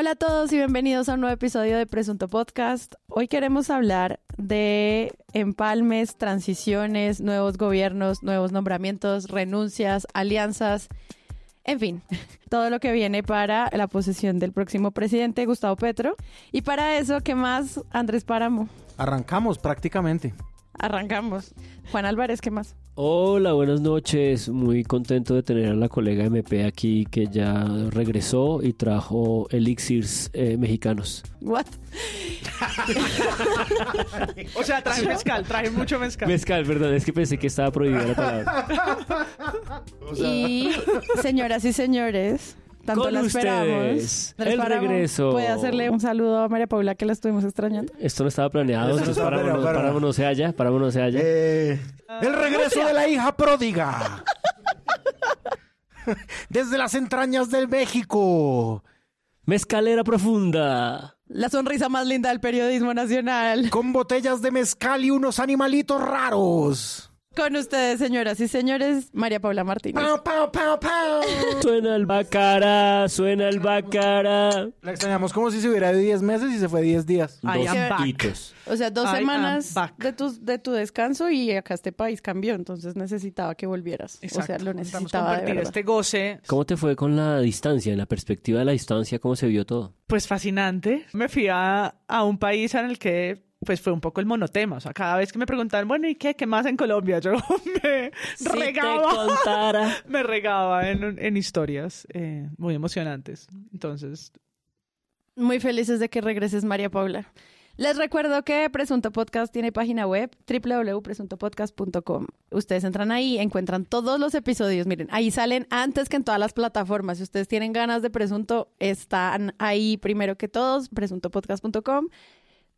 Hola a todos y bienvenidos a un nuevo episodio de Presunto Podcast. Hoy queremos hablar de empalmes, transiciones, nuevos gobiernos, nuevos nombramientos, renuncias, alianzas, en fin, todo lo que viene para la posesión del próximo presidente Gustavo Petro. Y para eso, ¿qué más, Andrés Páramo? Arrancamos prácticamente. Arrancamos. Juan Álvarez, ¿qué más? Hola, buenas noches. Muy contento de tener a la colega MP aquí que ya regresó y trajo elixirs eh, mexicanos. What? O sea, traje mezcal, traje mucho mezcal. Mezcal, perdón, es que pensé que estaba prohibida la palabra. Y señoras y señores, tanto Con la esperamos. ustedes, el regreso. ¿Puede hacerle un saludo a María Paula que la estuvimos extrañando? Esto no estaba planeado, Esto estaba para para- no se halla, para no se halla. Eh, el regreso de la hija pródiga. Desde las entrañas del México. Mezcalera profunda. La sonrisa más linda del periodismo nacional. Con botellas de mezcal y unos animalitos raros. Con ustedes, señoras y señores, María Paula Martínez. Pau, pau, pau, pau. Suena el bacara, suena el bacara. La extrañamos como si se hubiera de 10 meses y se fue 10 días. I am Dos back. hitos. O sea, dos I am semanas de tu, de tu descanso y acá este país cambió, entonces necesitaba que volvieras. O sea, lo Necesitamos necesitaba de verdad. este goce, ¿Cómo te fue con la distancia, en la perspectiva de la distancia, cómo se vio todo? pues fascinante. Me fui a, a un país en el que pues fue un poco el monotema. O sea, cada vez que me preguntaban, bueno, ¿y qué? ¿Qué más en Colombia? Yo me Si te regaba. contara. Me regaba en, en historias eh, muy emocionantes. Entonces, Muy felices de que regreses, María Paula. Les recuerdo que Presunto Podcast tiene página web www.presuntopodcast.com. Ustedes entran ahí, encuentran todos los episodios. Miren, ahí salen antes que en todas las plataformas. Si ustedes tienen ganas de Presunto, están ahí primero que todos, presuntopodcast.com.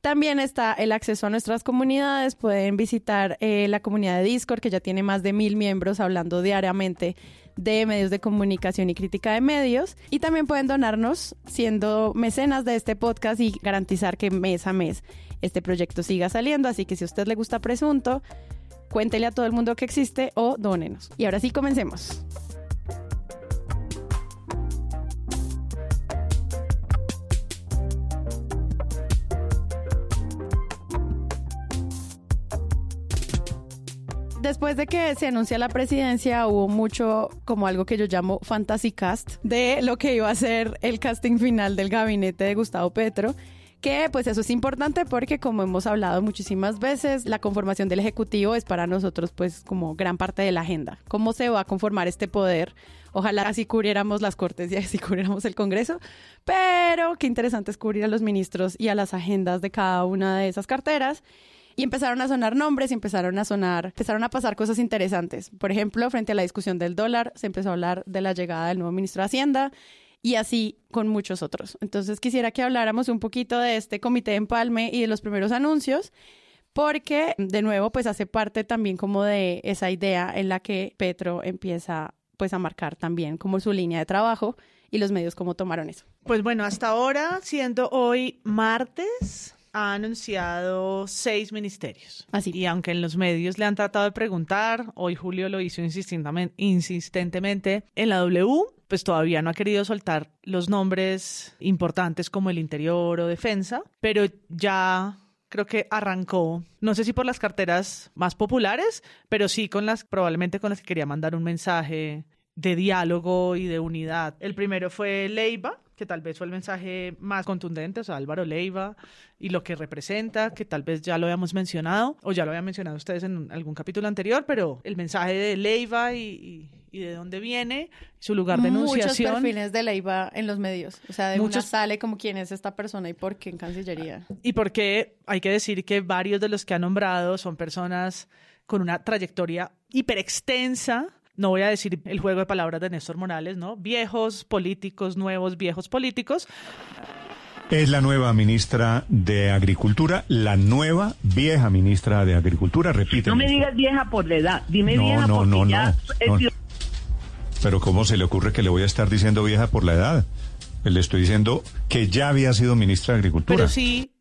También está el acceso a nuestras comunidades. Pueden visitar eh, la comunidad de Discord, que ya tiene más de mil miembros hablando diariamente de medios de comunicación y crítica de medios. Y también pueden donarnos siendo mecenas de este podcast y garantizar que mes a mes este proyecto siga saliendo. Así que si a usted le gusta Presunto, cuéntele a todo el mundo que existe o dónenos. Y ahora sí, comencemos. Después de que se anuncia la presidencia, hubo mucho, como algo que yo llamo fantasy cast, de lo que iba a ser el casting final del gabinete de Gustavo Petro. Que pues eso es importante porque como hemos hablado muchísimas veces, la conformación del Ejecutivo es para nosotros pues como gran parte de la agenda. ¿Cómo se va a conformar este poder? Ojalá así cubriéramos las Cortes y así cubriéramos el Congreso. Pero qué interesante es cubrir a los ministros y a las agendas de cada una de esas carteras. Y empezaron a sonar nombres y empezaron a sonar, empezaron a pasar cosas interesantes. Por ejemplo, frente a la discusión del dólar, se empezó a hablar de la llegada del nuevo ministro de Hacienda y así con muchos otros. Entonces quisiera que habláramos un poquito de este comité de empalme y de los primeros anuncios, porque de nuevo pues hace parte también como de esa idea en la que Petro empieza pues a marcar también como su línea de trabajo y los medios cómo tomaron eso. pues bueno, hasta ahora, siendo hoy martes, ha anunciado seis ministerios. Así. Y aunque en los medios le han tratado de preguntar, hoy Julio lo hizo insistentemente, en la W, pues todavía no ha querido soltar los nombres importantes como el interior o defensa, pero ya creo que arrancó, no sé si por las carteras más populares, pero sí con las, probablemente con las que quería mandar un mensaje de diálogo y de unidad. El primero fue Leiva, que tal vez fue el mensaje más contundente, o sea, Álvaro Leiva y lo que representa, que tal vez ya lo habíamos mencionado, o ya lo habían mencionado ustedes en algún capítulo anterior, pero el mensaje de Leiva y, y- y de dónde viene, su lugar de Muchos enunciación. perfiles de Leiva en los medios. O sea, de una Muchos- sale como quién es esta persona y por qué en Cancillería. Y porque hay que decir que varios de los que ha nombrado son personas con una trayectoria hiperextensa. No voy a decir el juego de palabras de Néstor Morales, ¿no? Viejos políticos, nuevos viejos políticos. Es la nueva ministra de Agricultura, la nueva vieja ministra de Agricultura, repite. No me digas vieja por la edad, dime No, vieja no, porque no, ya no, no. Pero ¿cómo se le ocurre que le voy a estar diciendo vieja por la edad? Le estoy diciendo que ya había sido ministra de Agricultura. Pero sí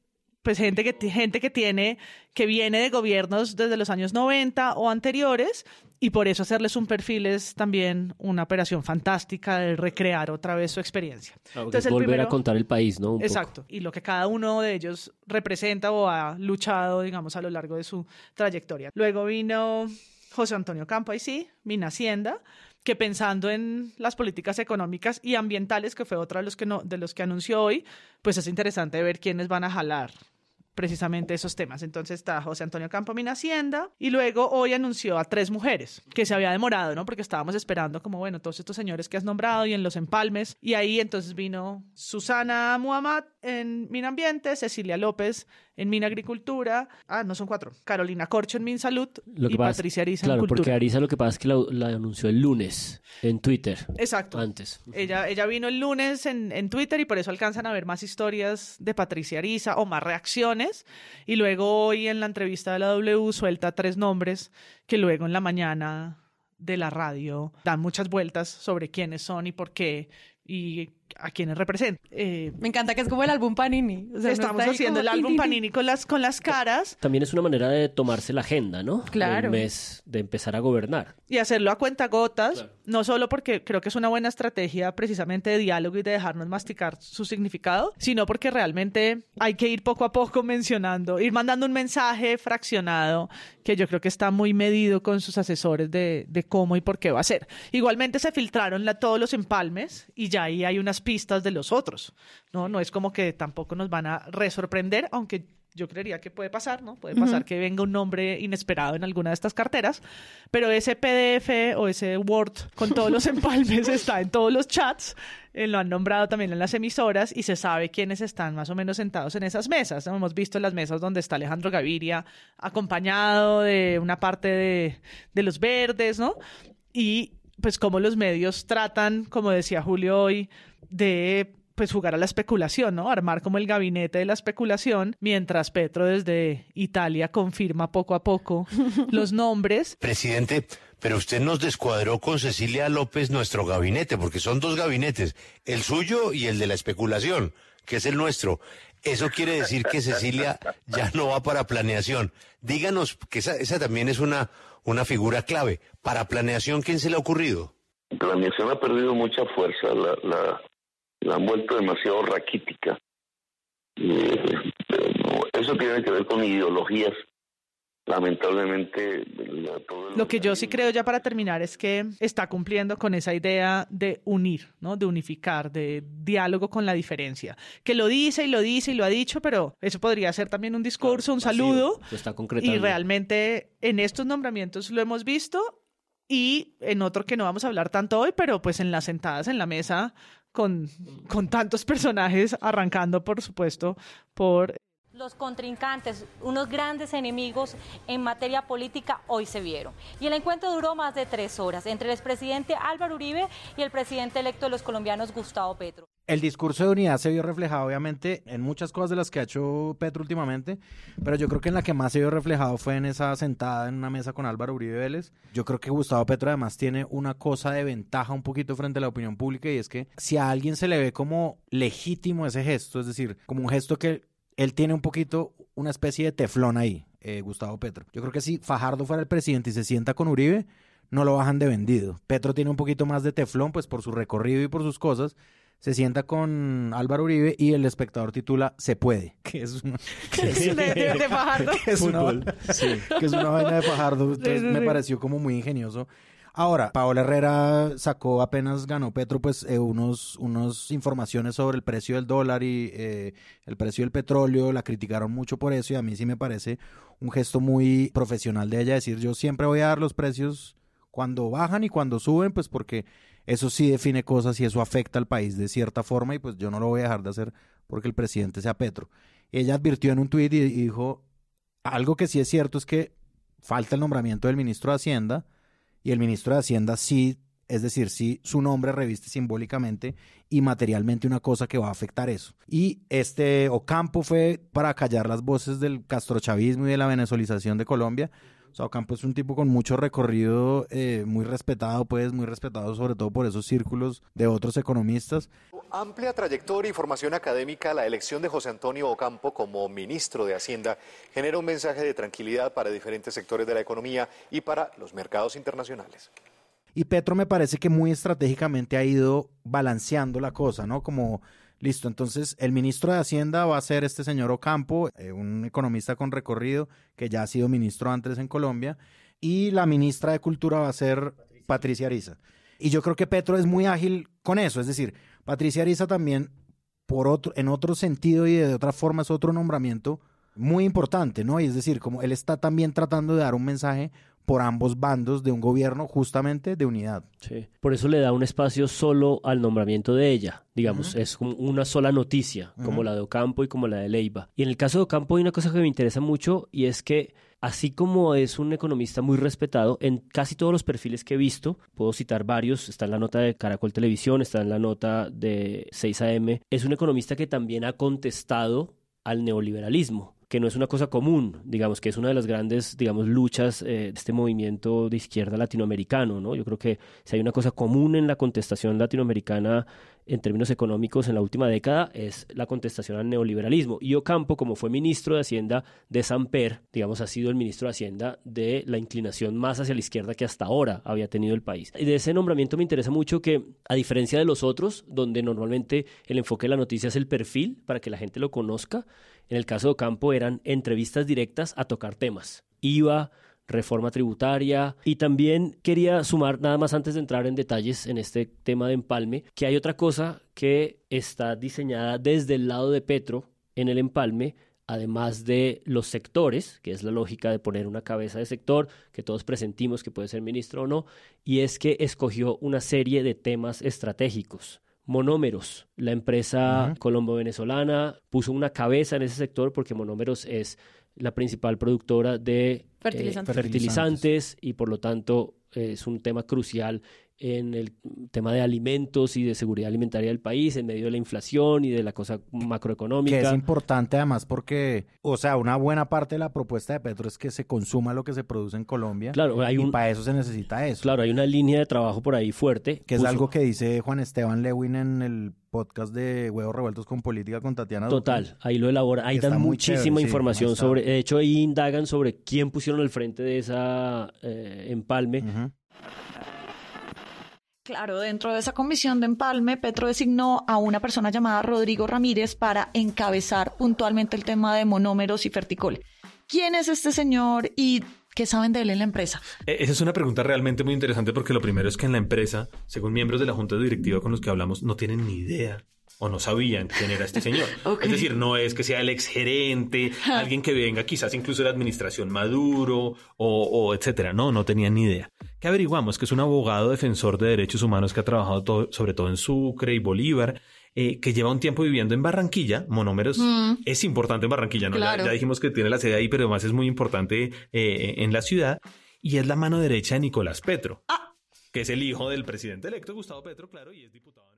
pues gente que, gente que tiene, que viene de gobiernos desde los años 90 o anteriores, y por eso hacerles un perfil es también una operación fantástica de recrear otra vez su experiencia. Entonces, volver a contar el país, ¿no? exacto, y lo que cada uno de ellos representa o ha luchado, digamos, a lo largo de su trayectoria. Luego vino José Antonio Campo, ahí sí, Mina Hacienda, que pensando en las políticas económicas y ambientales, que fue otro de los que, no, de los que anunció hoy, pues es interesante ver quiénes van a jalar precisamente esos temas. Entonces está José Antonio Campo Mina Hacienda y luego hoy anunció a tres mujeres que se había demorado, ¿no? Porque estábamos esperando como, bueno, todos estos señores que has nombrado y en los empalmes. Y ahí entonces vino Susana Muhammad en Mina Ambiente, Cecilia López en Mina Agricultura, ah, no son cuatro, Carolina Corcho en Min Salud y Patricia Ariza en Cultura. Claro, porque Ariza lo que pasa es que la, anunció el lunes en Twitter. Exacto. Antes. Ella, ella vino el lunes en, en Twitter y por eso alcanzan a ver más historias de Patricia Ariza o más reacciones. Y luego hoy en la entrevista de la W suelta tres nombres que luego en la mañana de la radio dan muchas vueltas sobre quiénes son y por qué y a quienes representa. Eh, Me encanta que es como el álbum Panini. estamos haciendo el álbum Panini con las, con las caras. También es una manera de tomarse la agenda, ¿no? Claro. El mes de empezar a gobernar. Y hacerlo a cuenta gotas, no solo porque creo que es una buena estrategia precisamente de diálogo y de dejarnos masticar su significado, sino porque realmente hay que ir poco a poco mencionando, ir mandando un mensaje fraccionado que yo creo que está muy medido con sus asesores de, de cómo y por qué va a ser. Igualmente se filtraron la, todos los empalmes y ya ahí hay unas pistas de los otros, ¿no? No es como que tampoco nos van a resorprender, aunque yo creería que puede pasar, ¿no? Puede pasar que venga un nombre inesperado en alguna de estas carteras, pero ese PDF o ese Word con todos los empalmes está en todos los chats, eh, lo han nombrado también en las emisoras y se sabe quiénes están más o menos sentados en esas mesas. Hemos visto las mesas donde está Alejandro Gaviria acompañado de una parte de, de los verdes, ¿no? Y pues cómo los medios tratan, como decía Julio hoy, de pues jugar a la especulación, ¿no? Armar como el gabinete de la especulación, mientras Petro desde Italia confirma poco a poco los nombres. Presidente, pero usted nos descuadró con Cecilia López nuestro gabinete, porque son dos gabinetes, el suyo y el de la especulación, que es el nuestro. Eso quiere decir que Cecilia ya no va para planeación. Díganos, que esa, esa también es una, una figura clave. Para planeación, ¿quién se le ha ocurrido? Planeación ha perdido mucha fuerza, la, la, la han vuelto demasiado raquítica. Eh, eso tiene que ver con ideologías lamentablemente lo que yo sí creo ya para terminar es que está cumpliendo con esa idea de unir, ¿no? De unificar, de diálogo con la diferencia. Que lo dice y lo dice y lo ha dicho, pero eso podría ser también un discurso, un saludo. está y realmente en estos nombramientos lo hemos visto y en otro que no vamos a hablar tanto hoy, pero pues en las sentadas en la mesa con, con tantos personajes, arrancando por supuesto por los contrincantes, unos grandes enemigos en materia política, hoy se vieron. Y el encuentro duró más de tres horas entre el expresidente Álvaro Uribe y el presidente electo de los colombianos, Gustavo Petro. El discurso de unidad se vio reflejado, obviamente, en muchas cosas de las que ha hecho Petro últimamente, pero yo creo que en la que más se vio reflejado fue en esa sentada en una mesa con Álvaro Uribe Vélez. Yo creo que Gustavo Petro además tiene una cosa de ventaja un poquito frente a la opinión pública y es que si a alguien se le ve como legítimo ese gesto, es decir, como un gesto que él tiene un poquito una especie de teflón ahí, eh, Gustavo Petro. Yo creo que si Fajardo fuera el presidente y se sienta con Uribe, no lo bajan de vendido. Petro tiene un poquito más de teflón, pues por su recorrido y por sus cosas. Se sienta con Álvaro Uribe y el espectador titula Se puede, que es una, de, Fajardo. Que es, una, que es una vaina de Fajardo. Entonces me pareció como muy ingenioso Ahora, Paola Herrera sacó apenas ganó Petro, pues eh, unos, unos informaciones sobre el precio del dólar y eh, el precio del petróleo, la criticaron mucho por eso y a mí sí me parece un gesto muy profesional de ella decir yo siempre voy a dar los precios cuando bajan y cuando suben, pues porque eso sí define cosas y eso afecta al país de cierta forma y pues yo no lo voy a dejar de hacer porque el presidente sea Petro. Ella advirtió en un tuit y dijo algo que sí es cierto es que falta el nombramiento del ministro de Hacienda y el ministro de Hacienda sí, es decir, sí su nombre reviste simbólicamente y materialmente una cosa que va a afectar eso. Y este Ocampo fue para callar las voces del castrochavismo y de la venezolización de Colombia, sea, Ocampo es un tipo con mucho recorrido, eh, muy respetado, pues, muy respetado sobre todo por esos círculos de otros economistas. Amplia trayectoria y formación académica, la elección de José Antonio Ocampo como ministro de Hacienda genera un mensaje de tranquilidad para diferentes sectores de la economía y para los mercados internacionales. Y Petro me parece que muy estratégicamente ha ido balanceando la cosa, ¿no? Como, listo, entonces el ministro de Hacienda va a ser este señor Ocampo, eh, un economista con recorrido que ya ha sido ministro antes en Colombia, y la ministra de Cultura va a ser Patricia Ariza. Y yo creo que Petro es muy ágil con eso, es decir, Patricia Ariza también, por otro, en otro sentido y de otra forma, es otro nombramiento muy importante, ¿no? Y es decir, como él está también tratando de dar un mensaje por ambos bandos de un gobierno justamente de unidad. Sí. Por eso le da un espacio solo al nombramiento de ella. Digamos, es como una sola noticia, como la de Ocampo y como la de Leiva. Y en el caso de Ocampo hay una cosa que me interesa mucho y es que así como es un economista muy respetado, en casi todos los perfiles que he visto, puedo citar varios, está en la nota de Caracol Televisión, está en la nota de 6am, es un economista que también ha contestado al neoliberalismo que no es una cosa común, digamos, que es una de las grandes, digamos, luchas eh, de este movimiento de izquierda latinoamericano, ¿no? Yo creo que si hay una cosa común en la contestación latinoamericana en términos económicos en la última década es la contestación al neoliberalismo. Y Ocampo, como fue ministro de Hacienda de Samper, digamos, ha sido el ministro de Hacienda de la inclinación más hacia la izquierda que hasta ahora había tenido el país. Y de ese nombramiento me interesa mucho que, a diferencia de los otros, donde normalmente el enfoque de la noticia es el perfil para que la gente lo conozca, en el caso de Ocampo eran entrevistas directas a tocar temas. IVA, reforma tributaria. Y también quería sumar nada más antes de entrar en detalles en este tema de empalme que hay otra cosa que está diseñada desde el lado de Petro en el empalme además de los sectores, que es la lógica de poner una cabeza de sector, que todos presentimos que puede ser ministro o no, y es que escogió una serie de temas estratégicos. Monómeros, la empresa colombo-venezolana, puso una cabeza en ese sector porque Monómeros es la principal productora de eh, fertilizantes. fertilizantes y por lo tanto es un tema crucial en el tema de alimentos y de seguridad alimentaria del país, en medio de la inflación y de la cosa macroeconómica. Que es importante además porque, o sea, una buena parte de la propuesta de Petro es que se consuma lo que se produce en Colombia. Claro, hay y un, para eso se necesita eso. claro, hay una línea de trabajo por ahí fuerte. Que es algo que dice Juan Esteban Lewin en el podcast de Huevos Revueltos con Política con Tatiana Duque. Total, ahí lo elabora, ahí dan muchísima chévere, información sobre, de hecho ahí indagan sobre quién pusieron al frente de esa eh, empalme. Ujú. Claro, dentro de esa comisión de empalme, Petro designó a una persona llamada Rodrigo Ramírez para encabezar puntualmente el tema de monómeros y ferticol. ¿Quién es este señor y qué saben de él en la empresa? Eh, Esa es una pregunta realmente muy interesante porque lo primero es que en la empresa, según miembros de la junta directiva con los que hablamos, no tienen ni idea o no sabían quién era este señor. Es decir, no es que sea el exgerente, alguien que venga quizás incluso de la administración Maduro o, o etcétera. No, no tenían ni idea. ¿Qué averiguamos? Que es un abogado defensor de derechos humanos que ha trabajado todo- sobre todo en Sucre y Bolívar. eh, que lleva un tiempo viviendo en Barranquilla, Monómeros Mm. es importante en Barranquilla, ¿no? Ya- Claro. ya, dijimos que tiene la sede ahí, pero además es muy importante eh, en la ciudad y es la mano derecha de Nicolás Petro, Ah. que es el hijo del presidente electo Gustavo Petro, claro, y es diputado.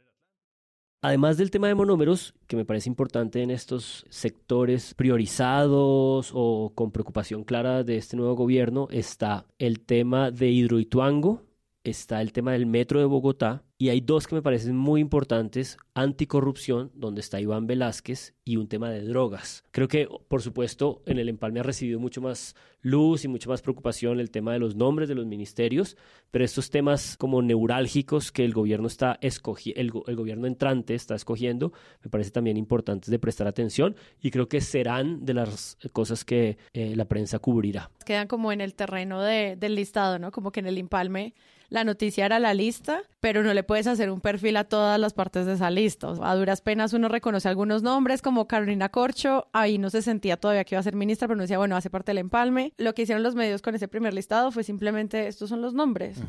Además del tema de monómeros, que me parece importante en estos sectores priorizados o con preocupación clara de este nuevo gobierno, está el tema de Hidroituango, está el tema del metro de Bogotá y hay dos que me parecen muy importantes, anticorrupción, donde está Iván Velázquez, y un tema de drogas. Creo que, por supuesto, en el empalme ha recibido mucho más luz y mucha más preocupación el tema de los nombres de los ministerios, pero estos temas como neurálgicos que el gobierno está escogiendo, el, go- el gobierno entrante está escogiendo, me parece también importantes de prestar atención y creo que serán de las cosas que eh, la prensa cubrirá. Quedan como en el terreno de- del listado, ¿no? Como que en el empalme la noticia era la lista, pero no le puedes hacer un perfil a todas las partes de esa lista. O sea, a duras penas uno reconoce algunos nombres, como Carolina Corcho, ahí no se sentía todavía que iba a ser ministra, pero no decía, bueno, hace parte del empalme. Lo que hicieron los medios con ese primer listado fue simplemente, estos son los nombres.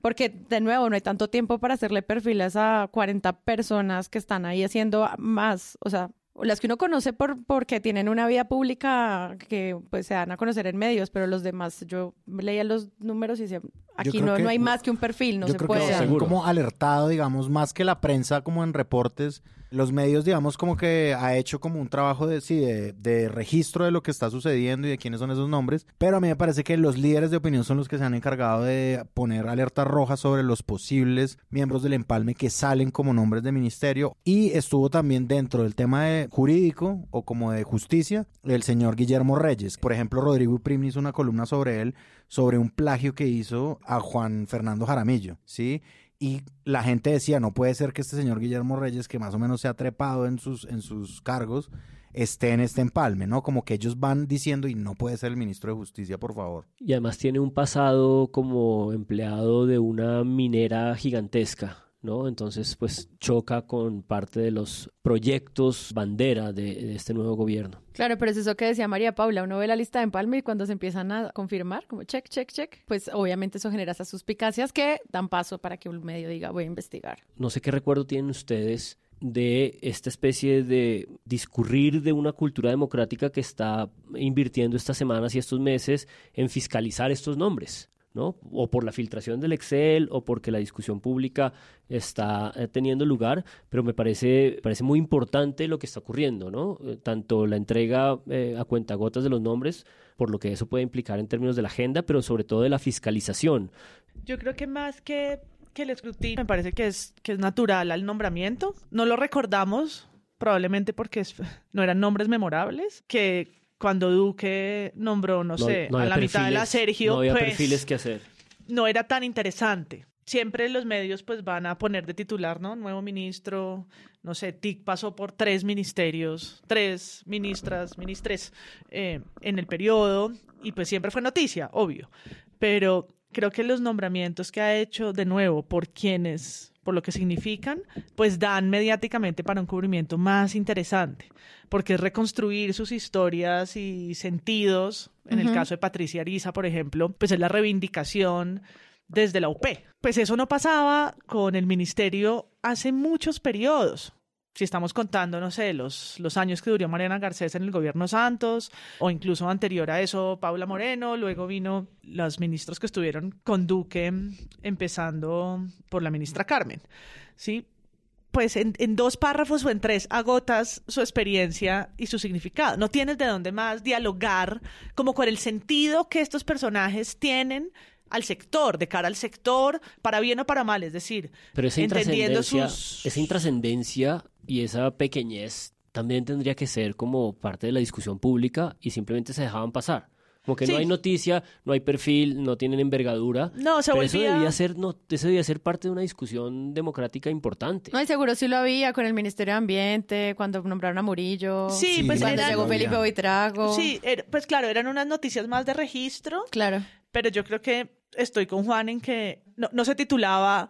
Porque, de nuevo, no hay tanto tiempo para hacerle perfiles a 40 personas que están ahí haciendo más, o sea, las que uno conoce por porque tienen una vida pública que pues se dan a conocer en medios, pero los demás, yo leía los números y decía, aquí no, que- no hay más que un perfil, no Yo se creo puede. que han como alertado, digamos, más que la prensa como en reportes, Los medios, digamos, como que ha hecho como un trabajo de, sí, de, registro de lo que está sucediendo y de quiénes son esos nombres, pero a mí me parece que los líderes de opinión son los que se han encargado de poner alertas rojas sobre los posibles miembros del empalme que salen como nombres de ministerio y estuvo también dentro del tema de jurídico o como de justicia el señor Guillermo Reyes. Por ejemplo, Rodrigo Primi hizo una columna sobre él, sobre un plagio que hizo a Juan Fernando Jaramillo, ¿sí? Y la gente decía, no puede ser que este señor Guillermo Reyes, que más o menos se ha trepado en sus, en sus cargos, esté en este empalme, ¿no? Como que ellos van diciendo, y no puede ser el ministro de Justicia, por favor. Y además tiene un pasado como empleado de una minera gigantesca. ¿No? Entonces, pues choca con parte de los proyectos bandera de, de, este nuevo gobierno. Claro, pero es eso que decía María Paula, uno ve la lista de empalme y cuando se empiezan a confirmar, como check, check, check, pues obviamente eso genera esas suspicacias que dan paso para que un medio diga voy a investigar. No sé qué recuerdo tienen ustedes de esta especie de discurrir de una cultura democrática que está invirtiendo estas semanas y estos meses en fiscalizar estos nombres. ¿No? O por la filtración del Excel o porque la discusión pública está eh, teniendo lugar, pero me parece, parece muy importante lo que está ocurriendo, ¿no? Eh, tanto la entrega eh, a cuentagotas de los nombres, por lo que eso puede implicar en términos de la agenda, pero sobre todo de la fiscalización. Yo creo que más que, que el escrutinio, me parece que es, que es natural al nombramiento. No lo recordamos, probablemente porque no eran nombres memorables, que cuando Duque nombró, no, no sé, no a la perfiles, mitad de la Sergio, no había pues, perfiles que hacer. No era tan interesante. Siempre los medios pues van a poner de titular, ¿no? Nuevo ministro, no sé, TIC pasó por tres ministerios, tres ministras, ministres eh, en el periodo y pues siempre fue noticia, obvio. Pero creo que los nombramientos que ha hecho de nuevo por quienes por lo que significan, pues dan mediáticamente para un cubrimiento más interesante, porque es reconstruir sus historias y sentidos. En uh -huh. el caso de Patricia Ariza, por ejemplo, pues es la reivindicación desde la UP. Pues eso no pasaba con el ministerio hace muchos periodos si estamos contando, no sé, los, los años que duró Mariana Garcés en el gobierno Santos, o incluso anterior a eso, Paula Moreno, luego vino los ministros que estuvieron con Duque, empezando por la ministra Carmen, ¿sí? Pues en, en dos párrafos o en tres agotas su experiencia y su significado. No tienes de dónde más dialogar como con el sentido que estos personajes tienen al sector, de cara al sector, para bien o para mal, es decir, Pero esa entendiendo sus... esa intrascendencia y esa pequeñez también tendría que ser como parte de la discusión pública y simplemente se dejaban pasar. Como que Sí. no hay noticia, no hay perfil, no tienen envergadura. No, se pero eso volvía- debía ser, no, eso debía ser parte de una discusión democrática importante. No, y seguro sí lo había con el Ministerio de Ambiente, cuando nombraron a Murillo. Sí, pues cuando eran- llegó Felipe Boitrago. Sí, era- pues claro, eran unas noticias más de registro, Claro. pero yo creo que estoy con Juan en que no, no se titulaba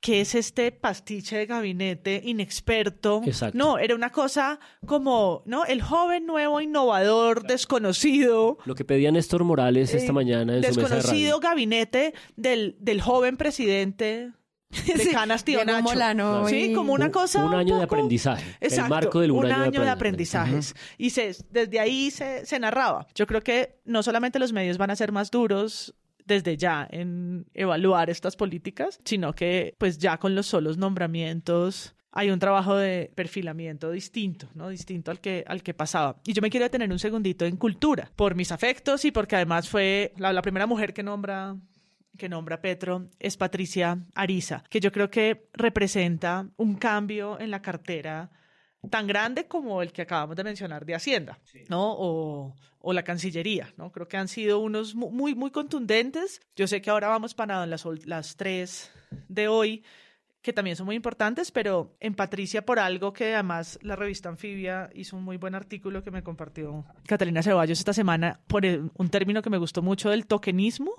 ¿Qué es este pastiche de gabinete inexperto? Exacto. No, era una cosa como, ¿no? El joven nuevo innovador desconocido. Lo que pedía Néstor Morales esta eh, mañana en su mesa de desconocido gabinete del, del joven presidente de Sí, Canas Tío Nacho. Molano Sí, y- como una Un- cosa un un año de poco- aprendizaje. El Exacto, marco del un año de de aprendizaje. aprendizajes. Y se, desde ahí se, se narraba. Yo creo que no solamente los medios van a ser más duros desde ya en evaluar estas políticas, sino que pues ya con los solos nombramientos hay un trabajo de perfilamiento distinto, ¿no? Distinto al que, al que pasaba. Y yo me quiero detener un segundito en cultura, por mis afectos y porque además fue la, la primera mujer que nombra que nombra Petro es Patricia Ariza, que yo creo que representa un cambio en la cartera tan grande como el que acabamos de mencionar de Hacienda, ¿no? O, o la Cancillería, ¿no? Creo que han sido unos mu- muy, muy contundentes. Yo sé que ahora vamos para las, las tres de hoy, que también son muy importantes, pero en Patricia por algo que además la revista Anfibia hizo un muy buen artículo que me compartió Catalina Ceballos esta semana por el- un término que me gustó mucho del tokenismo.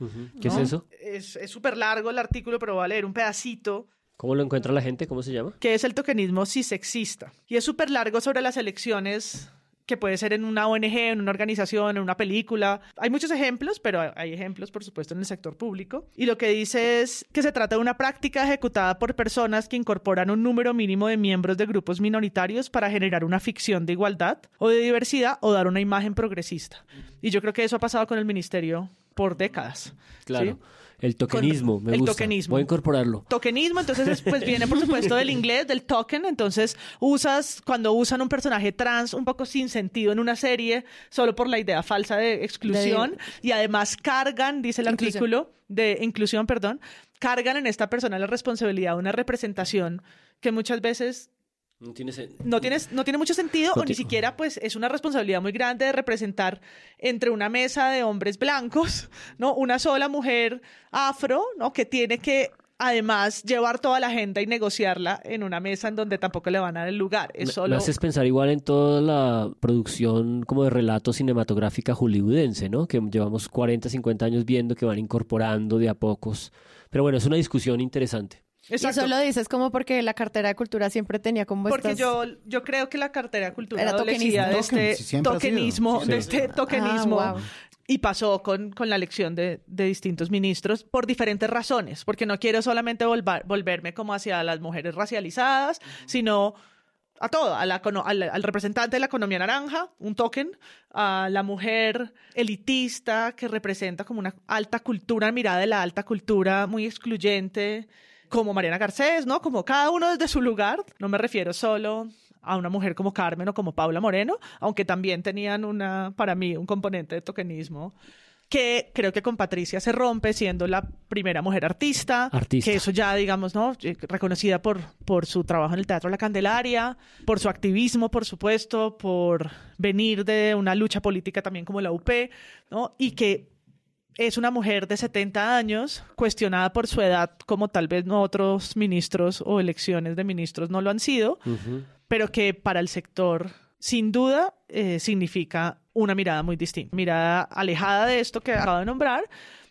Ujú. ¿Qué ¿no? es eso? Es es súper largo el artículo, pero voy a leer un pedacito ¿Cómo lo encuentra la gente? ¿Cómo se llama? que es el tokenismo cisexista. Y es súper largo sobre las elecciones que puede ser en una ONG, en una organización, en una película. Hay muchos ejemplos, pero hay ejemplos, por supuesto, en el sector público. Y lo que dice es que se trata de una práctica ejecutada por personas que incorporan un número mínimo de miembros de grupos minoritarios para generar una ficción de igualdad o de diversidad o dar una imagen progresista. Y yo creo que eso ha pasado con el Ministerio por décadas. Claro. ¿sí? El tokenismo, me el gusta. tokenismo. Voy a incorporarlo. Tokenismo, entonces es- pues viene por supuesto del inglés, del token, entonces usas, cuando usan un personaje trans un poco sin sentido en una serie, solo por la idea falsa de exclusión, y además cargan, dice el Inclusión. artículo, de inclusión, perdón, cargan en esta persona la responsabilidad de una representación que muchas veces No tiene no, tienes, no tiene mucho sentido o ni siquiera pues es una responsabilidad muy grande de representar entre una mesa de hombres blancos, ¿no? Una sola mujer afro, ¿no? Que tiene que además llevar toda la agenda y negociarla en una mesa en donde tampoco le van a dar el lugar. Es solo... Me haces pensar igual en toda la producción como de relato cinematográfica hollywoodense, ¿no? Que llevamos 40, 50 años viendo que van incorporando de a pocos. Pero bueno, es una discusión interesante. Y eso lo dices como porque la cartera de cultura siempre tenía como Porque estas... yo, yo creo que la cartera de cultura Era adolecía de tokenismo. este Token, tokenismo, Sí. de este tokenismo. Ah, wow. Y pasó con, con la elección de, de distintos ministros por diferentes razones, porque no quiero solamente volvar- volverme como hacia las mujeres racializadas, sino a todo, a la al, al representante de la economía naranja, un token, a la mujer elitista que representa como una alta cultura, mirada de la alta cultura muy excluyente, como Mariana Garcés, ¿no? Como cada uno desde su lugar. No me refiero solo a una mujer como Carmen o como Paula Moreno, aunque también tenían una, para mí, un componente de tokenismo que creo que con Patricia se rompe siendo la primera mujer artista, Artista. que eso ya digamos, ¿no? Eh, Reconocida por, por su trabajo en el Teatro La Candelaria, por su activismo, por supuesto, por venir de una lucha política también como la UP, ¿no? Y que es una mujer de 70 años, cuestionada por su edad, como tal vez no otros ministros o elecciones de ministros no lo han sido, pero que para el sector, sin duda, eh, significa una mirada muy distinta. Mirada alejada de esto que acabo de nombrar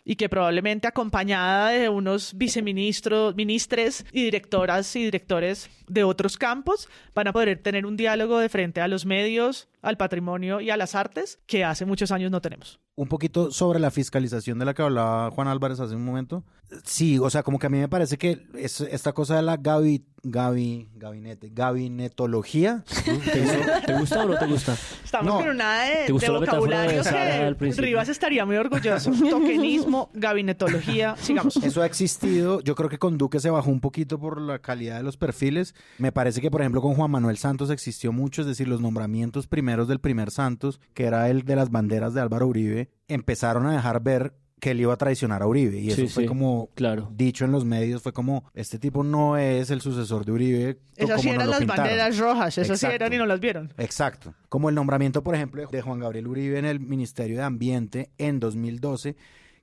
y que probablemente acompañada de unos viceministros, ministres y directoras y directores de otros campos van a poder tener un diálogo de frente a los medios, al patrimonio y a las artes que hace muchos años no tenemos. Un poquito sobre la fiscalización de la que hablaba Juan Álvarez hace un momento. Sí, o sea, como que a mí me parece que es, esta cosa de la gabi, gabi, gabinete, gabinetología. ¿Te gusta, ¿Te gusta o no te gusta? Estamos No. con una de, ¿Te gustó de vocabulario que? Rivas estaría muy orgulloso. Tokenismo, gabinetología, sigamos. Eso ha existido. Yo creo que con Duque se bajó un poquito por la calidad de los perfiles. Me parece que, por ejemplo, con Juan Manuel Santos existió mucho, es decir, los nombramientos primeros del primer Santos, que era el de las banderas de Álvaro Uribe, empezaron a dejar ver que él iba a traicionar a Uribe. Y eso Sí, fue sí, como claro. dicho en los medios, fue como, este tipo no es el sucesor de Uribe. Esas sí eran las pintaron. banderas rojas, esas sí eran y no las vieron. Exacto. Como el nombramiento, por ejemplo, de Juan Gabriel Uribe en el Ministerio de Ambiente en 2012,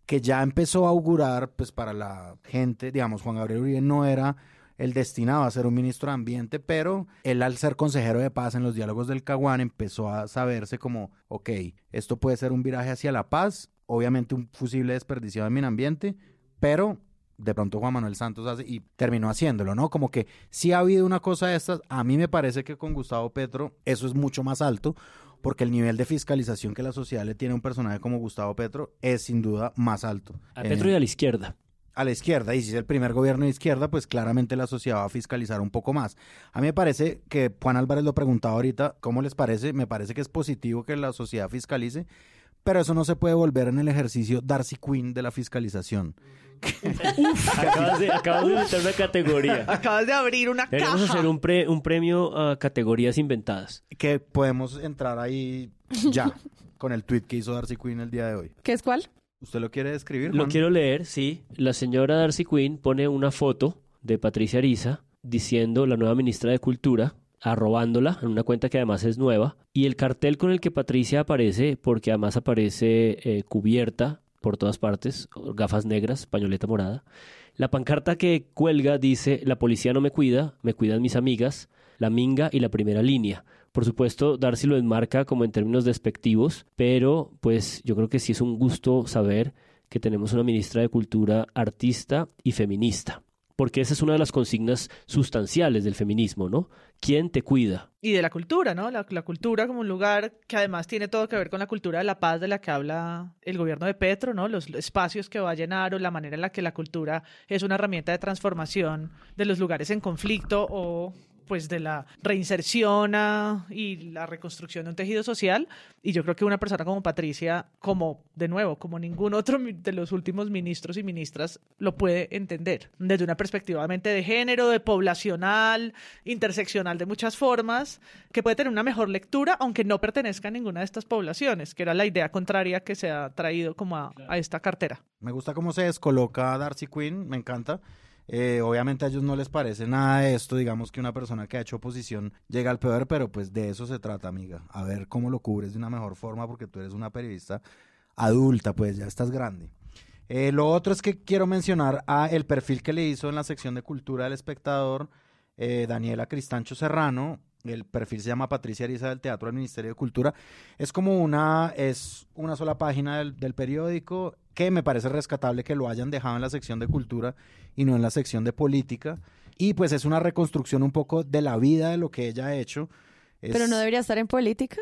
que ya empezó a augurar, pues para la gente, digamos, Juan Gabriel Uribe no era el destinado a ser un ministro de Ambiente, pero él al ser consejero de paz en los diálogos del Caguán empezó a saberse como, ok, esto puede ser un viraje hacia la paz, obviamente un fusible desperdiciado en mi ambiente, pero de pronto Juan Manuel Santos hace y terminó haciéndolo, ¿no? Como que sí ha habido una cosa de estas, a mí me parece que con Gustavo Petro eso es mucho más alto, porque el nivel de fiscalización que la sociedad le tiene a un personaje como Gustavo Petro es sin duda más alto. A Eh, Petro y a la izquierda. A la izquierda, y si es el primer gobierno de izquierda, pues claramente la sociedad va a fiscalizar un poco más. A mí me parece que Juan Álvarez lo preguntaba ahorita, ¿cómo les parece? Me parece que es positivo que la sociedad fiscalice, pero eso no se puede volver en el ejercicio Darcy Quinn de la fiscalización. Acabas de, acabas de meter una categoría. Acabas de abrir una Queremos caja. hacer un, pre- un premio a categorías inventadas. Que podemos entrar ahí ya, con el tweet que hizo Darcy Quinn el día de hoy. ¿Qué es cuál? ¿Usted lo quiere describir? Lo quiero leer, sí. La señora Darcy Quinn pone una foto de Patricia Ariza diciendo la nueva ministra de Cultura, arrobándola en una cuenta que además es nueva, y el cartel con el que Patricia aparece, porque además aparece eh, cubierta por todas partes, gafas negras, pañoleta morada. La pancarta que cuelga dice, la policía no me cuida, me cuidan mis amigas, la minga y la primera línea. Por supuesto, Darcy lo enmarca como en términos despectivos, pero pues yo creo que sí es un gusto saber que tenemos una ministra de Cultura artista y feminista. Porque esa es una de las consignas sustanciales del feminismo, ¿no? ¿Quién te cuida? Y de la cultura, ¿no? La, la cultura como un lugar que además tiene todo que ver con la cultura de la paz de la que habla el gobierno de Petro, ¿no? Los espacios que va a llenar o la manera en la que la cultura es una herramienta de transformación de los lugares en conflicto o pues de la reinserción y la reconstrucción de un tejido social. Y yo creo que una persona como Patricia, como de nuevo, como ningún otro de los últimos ministros y ministras, lo puede entender desde una perspectiva de género, de poblacional, interseccional de muchas formas, que puede tener una mejor lectura, aunque no pertenezca a ninguna de estas poblaciones, que era la idea contraria que se ha traído como a, a esta cartera. Me gusta cómo se descoloca Darcy Quinn, me encanta. Eh, obviamente a ellos no les parece nada de esto, digamos que una persona que ha hecho oposición llega al peor, pero pues de eso se trata, amiga. A ver cómo lo cubres de una mejor forma porque tú eres una periodista adulta, pues ya estás grande. Eh, lo otro es que quiero mencionar a el perfil que le hizo en la sección de cultura del espectador eh, Daniela Cristancho Serrano. El perfil se llama Patricia Ariza del Teatro del Ministerio de Cultura. Es como una, es una sola página del, del periódico que me parece rescatable que lo hayan dejado en la sección de cultura y no en la sección de política. Y pues es una reconstrucción un poco de la vida de lo que ella ha hecho. Pero no debería estar en política.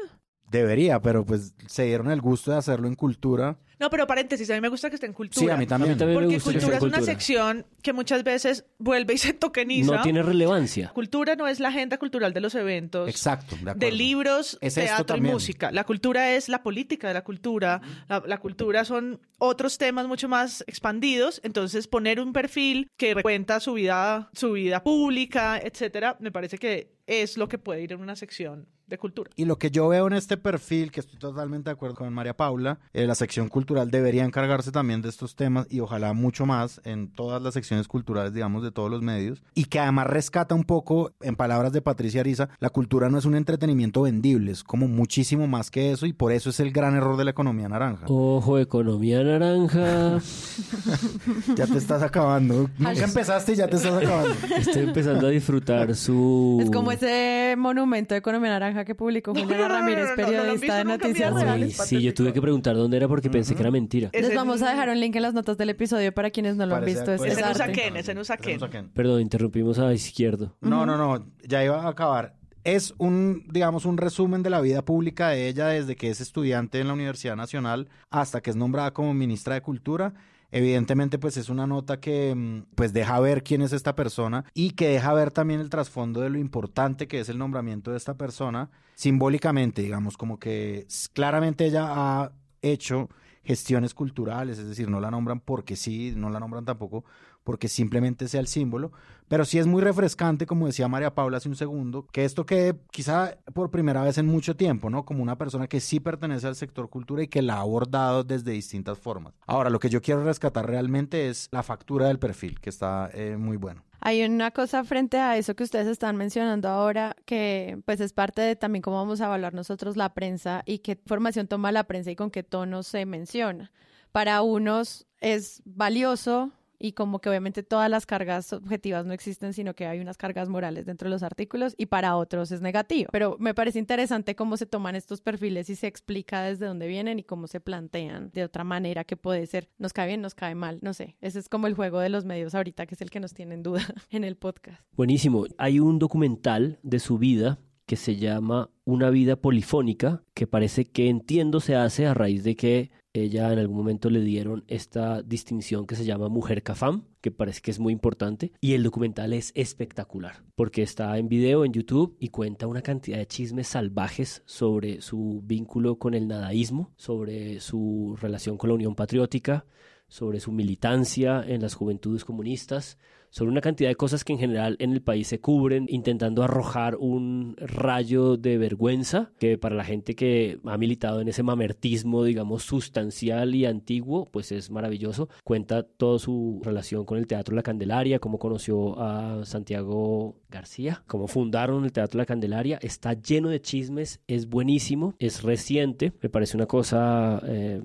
Debería, pero pues se dieron el gusto de hacerlo en cultura. No, pero paréntesis, a mí me gusta que esté en cultura. Sí, a mí también. porque cultura es una sección que muchas veces vuelve y se tokeniza. No tiene relevancia. Cultura no es la agenda cultural de los eventos. Exacto, de, libros, teatro y música. La cultura es la política de la cultura. La, la, cultura son otros temas mucho más expandidos. Entonces, poner un perfil que cuenta su vida, su vida pública, etcétera, me parece que es lo que puede ir en una sección de cultura. Y lo que yo veo en este perfil, que estoy totalmente de acuerdo con María Paula, eh, la sección cultural debería encargarse también de estos temas y ojalá mucho más en todas las secciones culturales, digamos, de todos los medios. Y que además rescata un poco, en palabras de Patricia Ariza, la cultura no es un entretenimiento vendible, es como muchísimo más que eso y por eso es el gran error de la economía naranja. Ojo, economía naranja. ya te estás acabando. Nunca empezaste y ya te estás acabando. Estoy empezando a disfrutar su... Es como ese monumento de economía naranja que publicó Juliana Ramírez, periodista de Noticias Reales. Sí, yo tuve que preguntar dónde era porque pensé que era mentira. Les vamos a dejar un link en las notas del episodio para quienes no lo han visto. Es en Usaquén, es en Usaquén. Perdón, interrumpimos a izquierdo. No, no, no, ya iba a acabar. Es un, digamos, un resumen de la vida pública de ella desde que es estudiante en la Universidad Nacional hasta que es nombrada como ministra de Cultura Evidentemente, pues es una nota que mm, pues deja ver quién es esta persona y que deja ver también el trasfondo de lo importante que es el nombramiento de esta persona, simbólicamente, digamos, como que claramente ella ha hecho gestiones culturales, es decir, no la nombran porque sí, no la nombran tampoco porque simplemente sea el símbolo, pero sí es muy refrescante, como decía María Paula hace un segundo, que esto quede quizá por primera vez en mucho tiempo, ¿no? Como una persona que sí pertenece al sector cultura y que la ha abordado desde distintas formas. Ahora, lo que yo quiero rescatar realmente es la factura del perfil, que está eh, muy bueno. Hay una cosa frente a eso que ustedes están mencionando ahora, que pues es parte de también cómo vamos a evaluar nosotros la prensa y qué información toma la prensa y con qué tono se menciona. Para unos es valioso y como que obviamente todas las cargas objetivas no existen, sino que hay unas cargas morales dentro de los artículos y para otros es negativo. Pero me parece interesante cómo se toman estos perfiles y se explica desde dónde vienen y cómo se plantean de otra manera que puede ser, nos cae bien, nos cae mal, no sé. Ese es como el juego de los medios ahorita, que es el que nos tiene en duda en el podcast. Buenísimo. Hay un documental de su vida que se llama Una vida polifónica, que parece que entiendo se hace a raíz de que ella en algún momento le dieron esta distinción que se llama Mujer Cafam, que parece que es muy importante, y el documental es espectacular, porque está en video en YouTube y cuenta una cantidad de chismes salvajes sobre su vínculo con el nadaísmo, sobre su relación con la Unión Patriótica, sobre su militancia en las juventudes comunistas, sobre una cantidad de cosas que en general en el país se cubren, intentando arrojar un rayo de vergüenza que para la gente que ha militado en ese mamertismo, digamos, sustancial y antiguo, pues es maravilloso. Cuenta toda su relación con el Teatro La Candelaria, cómo conoció a Santiago García, cómo fundaron el Teatro La Candelaria. Está lleno de chismes, es buenísimo, es reciente, me parece una cosa eh,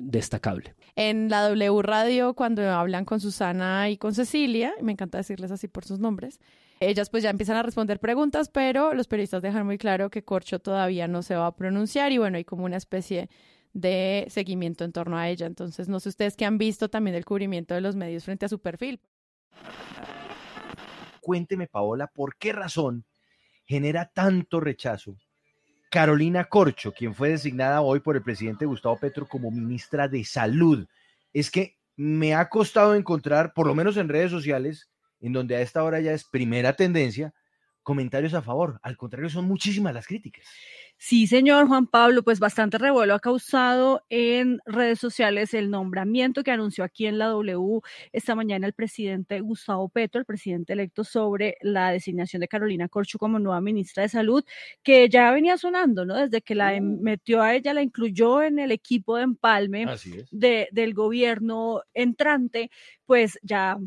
destacable. En la W Radio, cuando hablan con Susana y con Cecilia, me encanta decirles así por sus nombres, ellas pues ya empiezan a responder preguntas, pero los periodistas dejan muy claro que Corcho todavía no se va a pronunciar y bueno, hay como una especie de seguimiento en torno a ella. Entonces, no sé ustedes qué han visto también del cubrimiento de los medios frente a su perfil. Cuénteme, Paola, ¿por qué razón genera tanto rechazo Carolina Corcho, quien fue designada hoy por el presidente Gustavo Petro como ministra de Salud. Es que me ha costado encontrar, por lo menos en redes sociales, en donde a esta hora ya es primera tendencia, comentarios a favor. Al contrario, son muchísimas las críticas. Sí, señor Juan Pablo, pues bastante revuelo ha causado en redes sociales el nombramiento que anunció aquí en la W esta mañana el presidente Gustavo Petro, el presidente electo, sobre la designación de Carolina Corcho como nueva ministra de Salud, que ya venía sonando, ¿no? Desde que la em, metió a ella, la incluyó en el equipo de empalme de, del gobierno entrante, pues ya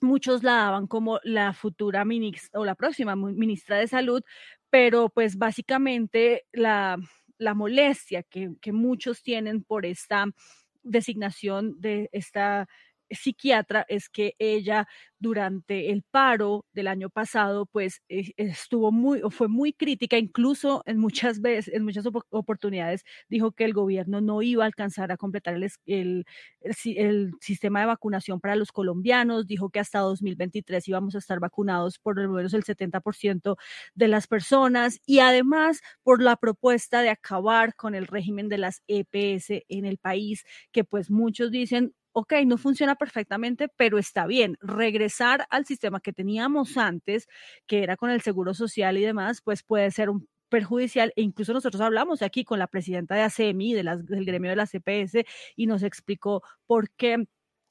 muchos la daban como la futura ministra o la próxima ministra de Salud, pero pues básicamente la, la molestia que, que muchos tienen por esta designación de esta psiquiatra es que ella durante el paro del año pasado, pues eh, estuvo muy, fue muy crítica, incluso en muchas veces, en muchas oportunidades, dijo que el gobierno no iba a alcanzar a completar el, el, el, sistema de vacunación para los colombianos, dijo que hasta 2023 íbamos a estar vacunados por lo menos el 70% de las personas y además por la propuesta de acabar con el régimen de las EPS en el país, que pues muchos dicen ok, no funciona perfectamente, pero está bien. Regresar al sistema que teníamos antes, que era con el seguro social y demás, pues puede ser un perjudicial e incluso nosotros hablamos aquí con la presidenta de ACMI, de del gremio de la CPS, y nos explicó por qué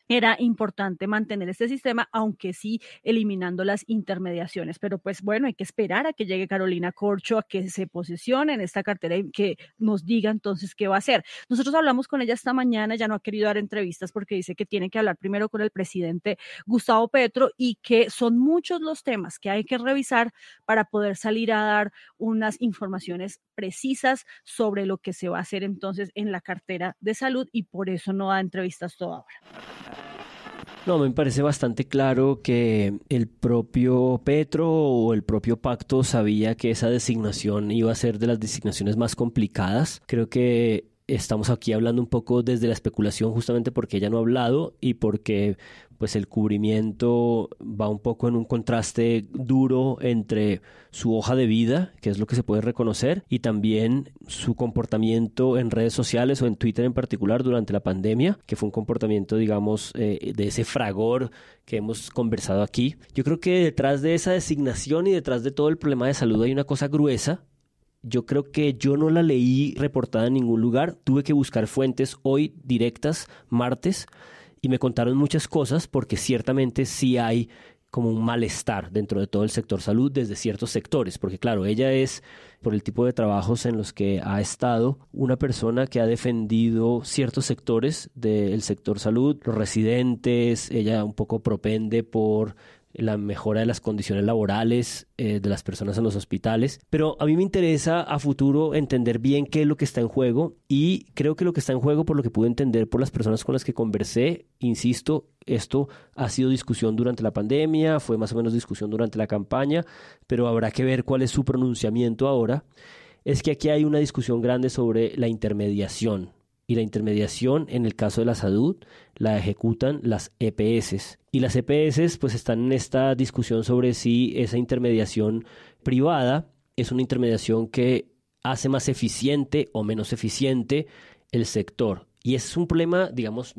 era importante mantener este sistema, aunque sí eliminando las intermediaciones. Pero pues bueno, hay que esperar a que llegue Carolina Corcho, a que se posicione en esta cartera y que nos diga entonces qué va a hacer. Nosotros hablamos con ella esta mañana, ya no ha querido dar entrevistas porque dice que tiene que hablar primero con el presidente Gustavo Petro y que son muchos los temas que hay que revisar para poder salir a dar unas informaciones precisas sobre lo que se va a hacer entonces en la cartera de salud y por eso no da entrevistas todavía. No, me parece bastante claro que el propio Petro o el propio pacto sabía que esa designación iba a ser de las designaciones más complicadas. Creo que estamos aquí hablando un poco desde la especulación justamente porque ella no ha hablado y porque pues el cubrimiento va un poco en un contraste duro entre su hoja de vida, que es lo que se puede reconocer, y también su comportamiento en redes sociales o en Twitter en particular durante la pandemia, que fue un comportamiento, digamos, eh, de ese fragor que hemos conversado aquí. Yo creo que detrás de esa designación y detrás de todo el problema de salud hay una cosa gruesa yo creo que yo no la leí reportada en ningún lugar. Tuve que buscar fuentes hoy directas, martes, y me contaron muchas cosas porque ciertamente sí hay como un malestar dentro de todo el sector salud desde ciertos sectores, porque claro, ella es, por el tipo de trabajos en los que ha estado, una persona que ha defendido ciertos sectores del sector salud, los residentes, ella un poco propende por la mejora de las condiciones laborales eh, de las personas en los hospitales. Pero a mí me interesa a futuro entender bien qué es lo que está en juego y creo que lo que está en juego, por lo que pude entender por las personas con las que conversé, insisto, esto ha sido discusión durante la pandemia, fue más o menos discusión durante la campaña, pero habrá que ver cuál es su pronunciamiento ahora. Es que aquí hay una discusión grande sobre la intermediación, y la intermediación en el caso de la salud la ejecutan las EPS. Y las EPS pues están en esta discusión sobre si esa intermediación privada es una intermediación que hace más eficiente o menos eficiente el sector. Y es un problema, digamos,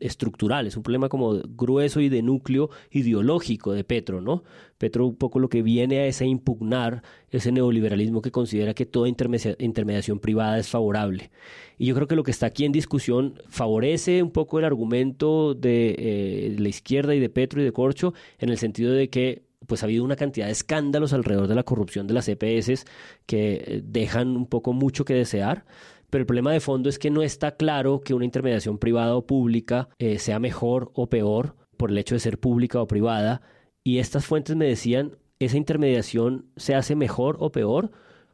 estructural, es un problema como grueso y de núcleo ideológico de Petro, ¿no? Petro un poco lo que viene a es a impugnar ese neoliberalismo que considera que toda intermediación privada es favorable. Y yo creo que lo que está aquí en discusión favorece un poco el argumento de, eh, la izquierda y de Petro y de Corcho en el sentido de que pues ha habido una cantidad de escándalos alrededor de la corrupción de las EPS que eh, dejan un poco mucho que desear pero el problema de fondo es que no está claro que una intermediación privada o pública eh, sea mejor o peor por el hecho de ser pública o privada. Y estas fuentes me decían, esa intermediación se hace mejor o peor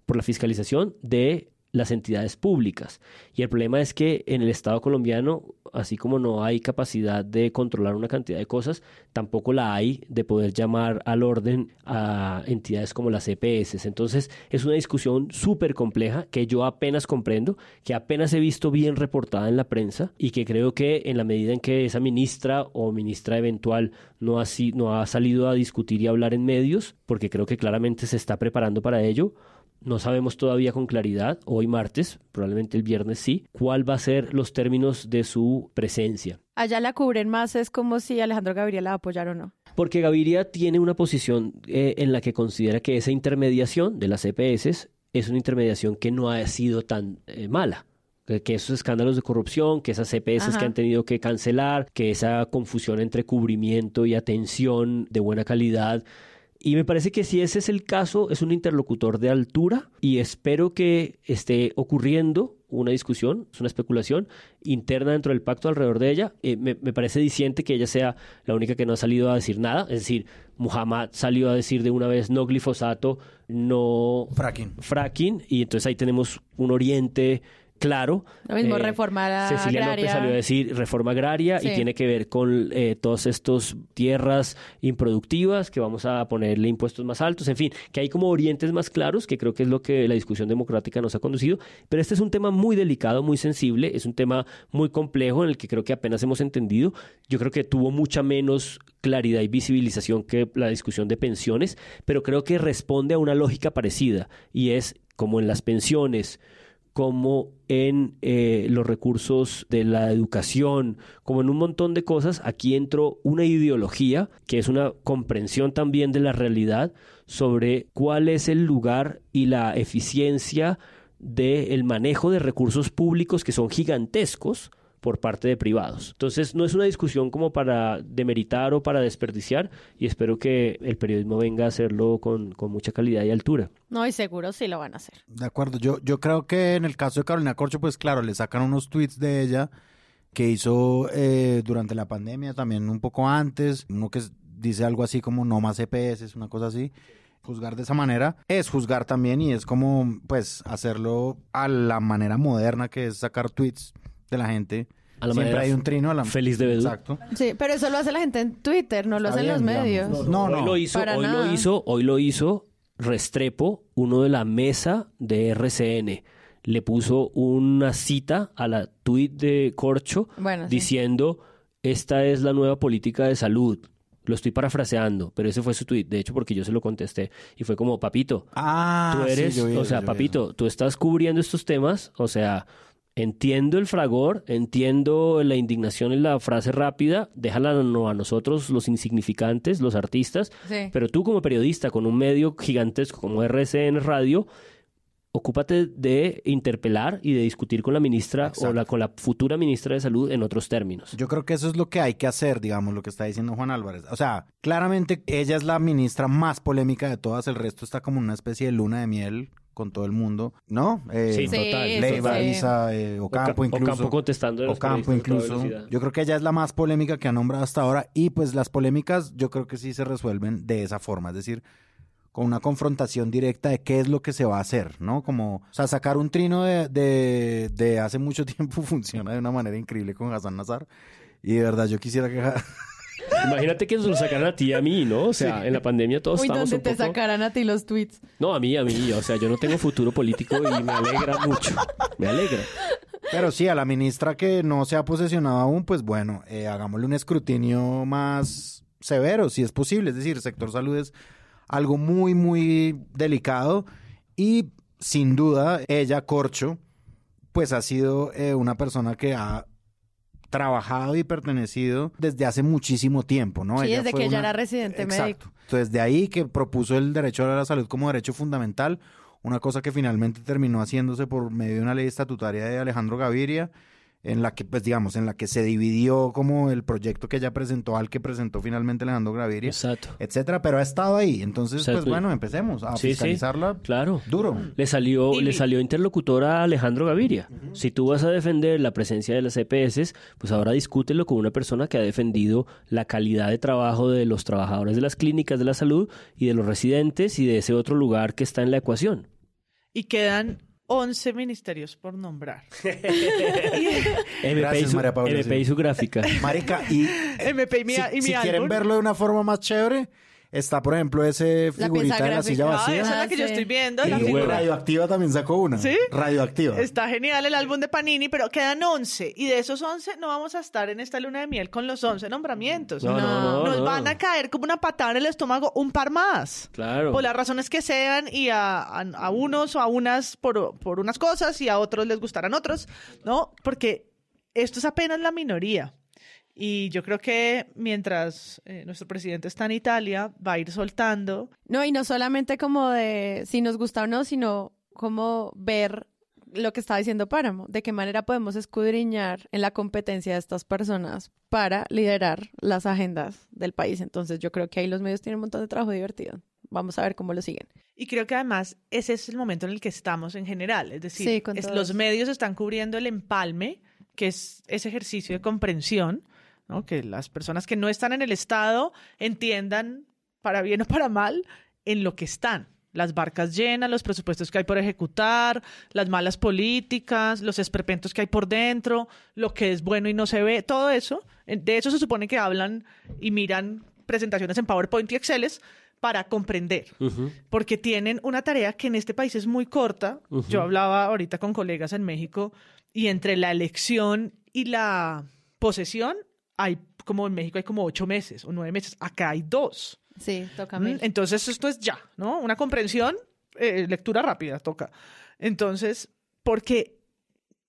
por la fiscalización de las entidades públicas. Y el problema es que en el Estado colombiano, así como no hay capacidad de controlar una cantidad de cosas, tampoco la hay de poder llamar al orden a entidades como las EPS. Entonces es una discusión súper compleja que yo apenas comprendo, que apenas he visto bien reportada en la prensa y que creo que en la medida en que esa ministra o ministra eventual no ha, no ha salido a discutir y hablar en medios, porque creo que claramente se está preparando para ello, no sabemos todavía con claridad, hoy martes, probablemente el viernes sí, cuál va a ser los términos de su presencia. Allá la cubren más, es como si Alejandro Gabriel la apoyara o no. Porque Gaviria tiene una posición eh, en la que considera que esa intermediación de las EPS es una intermediación que no ha sido tan eh, mala que esos escándalos de corrupción, que esas EPS Ajá. que han tenido que cancelar, que esa confusión entre cubrimiento y atención de buena calidad. Y me parece que si ese es el caso, es un interlocutor de altura y espero que esté ocurriendo una discusión, es una especulación interna dentro del pacto alrededor de ella. Eh, me, me parece diciente que ella sea la única que no ha salido a decir nada. Es decir, Muhammad salió a decir de una vez no glifosato, no fracking. fracking y entonces ahí tenemos un oriente claro. Lo mismo, Eh, reforma Cecilia agraria. López salió a decir reforma agraria y tiene que ver con eh, todas estas tierras improductivas que vamos a ponerle impuestos más altos, en fin, que hay como orientes más claros, que creo que es lo que la discusión democrática nos ha conducido. Pero este es un tema muy delicado, muy sensible, es un tema muy complejo en el que creo que apenas hemos entendido. Yo creo que tuvo mucha menos claridad y visibilización que la discusión de pensiones, pero creo que responde a una lógica parecida y es como en las pensiones como en eh, los recursos de la educación, como en un montón de cosas, aquí entró una ideología que es una comprensión también de la realidad sobre cuál es el lugar y la eficiencia del manejo de recursos públicos que son gigantescos por parte de privados. Entonces no es una discusión como para demeritar o para desperdiciar y espero que el periodismo venga a hacerlo con, con mucha calidad y altura. No, y seguro sí lo van a hacer. De acuerdo, yo, yo creo que en el caso de Carolina Corcho, pues claro, le sacan unos tweets de ella que hizo eh, durante la pandemia, también un poco antes, uno que dice algo así como no más EPS, una cosa así. Juzgar de esa manera es juzgar también y es como pues hacerlo a la manera moderna que es sacar tweets de la gente. A la Siempre hay un trino a la feliz de Bedú. Exacto. Sí, pero eso lo hace la gente en Twitter, no lo hacen los medios. digamos. No, hoy no. lo hizo, Para hoy nada. lo hizo, hoy lo hizo Restrepo, uno de la mesa de RCN. Le puso una cita a la tweet de Corcho Bueno, sí. diciendo esta es la nueva política de salud. Lo estoy parafraseando, pero ese fue su tweet, de hecho, porque yo se lo contesté. Y fue como, papito, Ah, tú sí, eres, yo vi o eso, sea, yo vi papito, tú estás cubriendo estos temas, o sea, entiendo el fragor, entiendo la indignación en la frase rápida, déjala no a nosotros, los insignificantes, los artistas, Sí. pero tú como periodista con un medio gigantesco como RCN Radio, ocúpate de interpelar y de discutir con la ministra o la, con la futura ministra de Salud en otros términos. Yo creo que eso es lo que hay que hacer, digamos, lo que está diciendo Juan Álvarez. O sea, claramente ella es la ministra más polémica de todas, el resto está como una especie de luna de miel con todo el mundo, ¿no? Eh, Sí, total. Leiva, sí. Isa, eh, Ocampo Oca- incluso. Ocampo contestando Ocampo incluso. Yo creo que ella es la más polémica que ha nombrado hasta ahora y pues las polémicas yo creo que sí se resuelven de esa forma, es decir, con una confrontación directa de qué es lo que se va a hacer, ¿no? Como, o sea, sacar un trino de, de, de hace mucho tiempo funciona de una manera increíble con Hassan Nazar y de verdad yo quisiera que... Imagínate que nos lo sacaran a ti y a mí, ¿no? O sea, Sí. en la pandemia todos Uy, estamos donde un te poco... sacaran a ti los tweets. No, a mí, a mí. O sea, yo no tengo futuro político y me alegra mucho. Me alegra. Pero sí, a la ministra que no se ha posesionado aún, pues bueno, eh, hagámosle un escrutinio más severo, si es posible. Es decir, el sector salud es algo muy, muy delicado y sin duda ella, Corcho, pues ha sido eh, una persona que ha trabajado y pertenecido desde hace muchísimo tiempo, ¿no? Sí, Ella desde fue que ella una- era residente Exacto. médico. Entonces, de ahí que propuso el derecho a la salud como derecho fundamental, una cosa que finalmente terminó haciéndose por medio de una ley estatutaria de Alejandro Gaviria, en la que, pues digamos, en la que se dividió como el proyecto que ella presentó al que presentó finalmente Alejandro Gaviria, Exacto. etcétera, pero ha estado ahí. Entonces, pues bueno, empecemos a Sí, sí. fiscalizarla Claro. duro. Le salió, Y- le salió interlocutora a Alejandro Gaviria. Si tú vas a defender la presencia de las EPS, pues ahora discútelo con una persona que ha defendido la calidad de trabajo de los trabajadores de las clínicas de la salud y de los residentes y de ese otro lugar que está en la ecuación. Y quedan 11 ministerios por nombrar. MP, Gracias, y su, María Paula, MP sí. y su gráfica. Marica, y MP y mi, si, y mi si quieren verlo de una forma más chévere, está, por ejemplo, ese La figurita pieza de la silla. Ah, vacía. esa es la que yo estoy viendo. La figura. Radioactiva también sacó una. ¿Sí? Radioactiva. Está genial el álbum de Panini, pero quedan 11. Y de esos 11 no vamos a estar en esta luna de miel con los 11 nombramientos. No, no, no, Nos no. van a caer como una patada en el estómago un par más. Claro. Por las razones que sean y a, a- a unos o a unas por, por unas cosas y a otros les gustarán otros, ¿no? Porque esto es apenas la minoría. Y yo creo que mientras eh, nuestro presidente está en Italia, va a ir soltando. No, y no solamente como de si nos gusta o no, sino como ver lo que está diciendo Páramo, de qué manera podemos escudriñar en la competencia de estas personas para liderar las agendas del país. Entonces yo creo que ahí los medios tienen un montón de trabajo divertido. Vamos a ver cómo lo siguen. Y creo que además ese es el momento en el que estamos en general. Es decir, los medios están cubriendo el empalme, que es ese ejercicio de comprensión que las personas que no están en el Estado entiendan, para bien o para mal, en lo que están. Las barcas llenas, los presupuestos que hay por ejecutar, las malas políticas, los esperpentos que hay por dentro, lo que es bueno y no se ve, todo eso. De eso se supone que hablan y miran presentaciones en PowerPoint y Excel para comprender, porque tienen una tarea que en este país es muy corta. Yo hablaba ahorita con colegas en México y entre la elección y la posesión hay, como en México hay como ocho meses o nueve meses, acá hay dos. Sí, toca mm, Entonces esto es ya, ¿no? Una comprensión, eh, lectura rápida, toca. Entonces, porque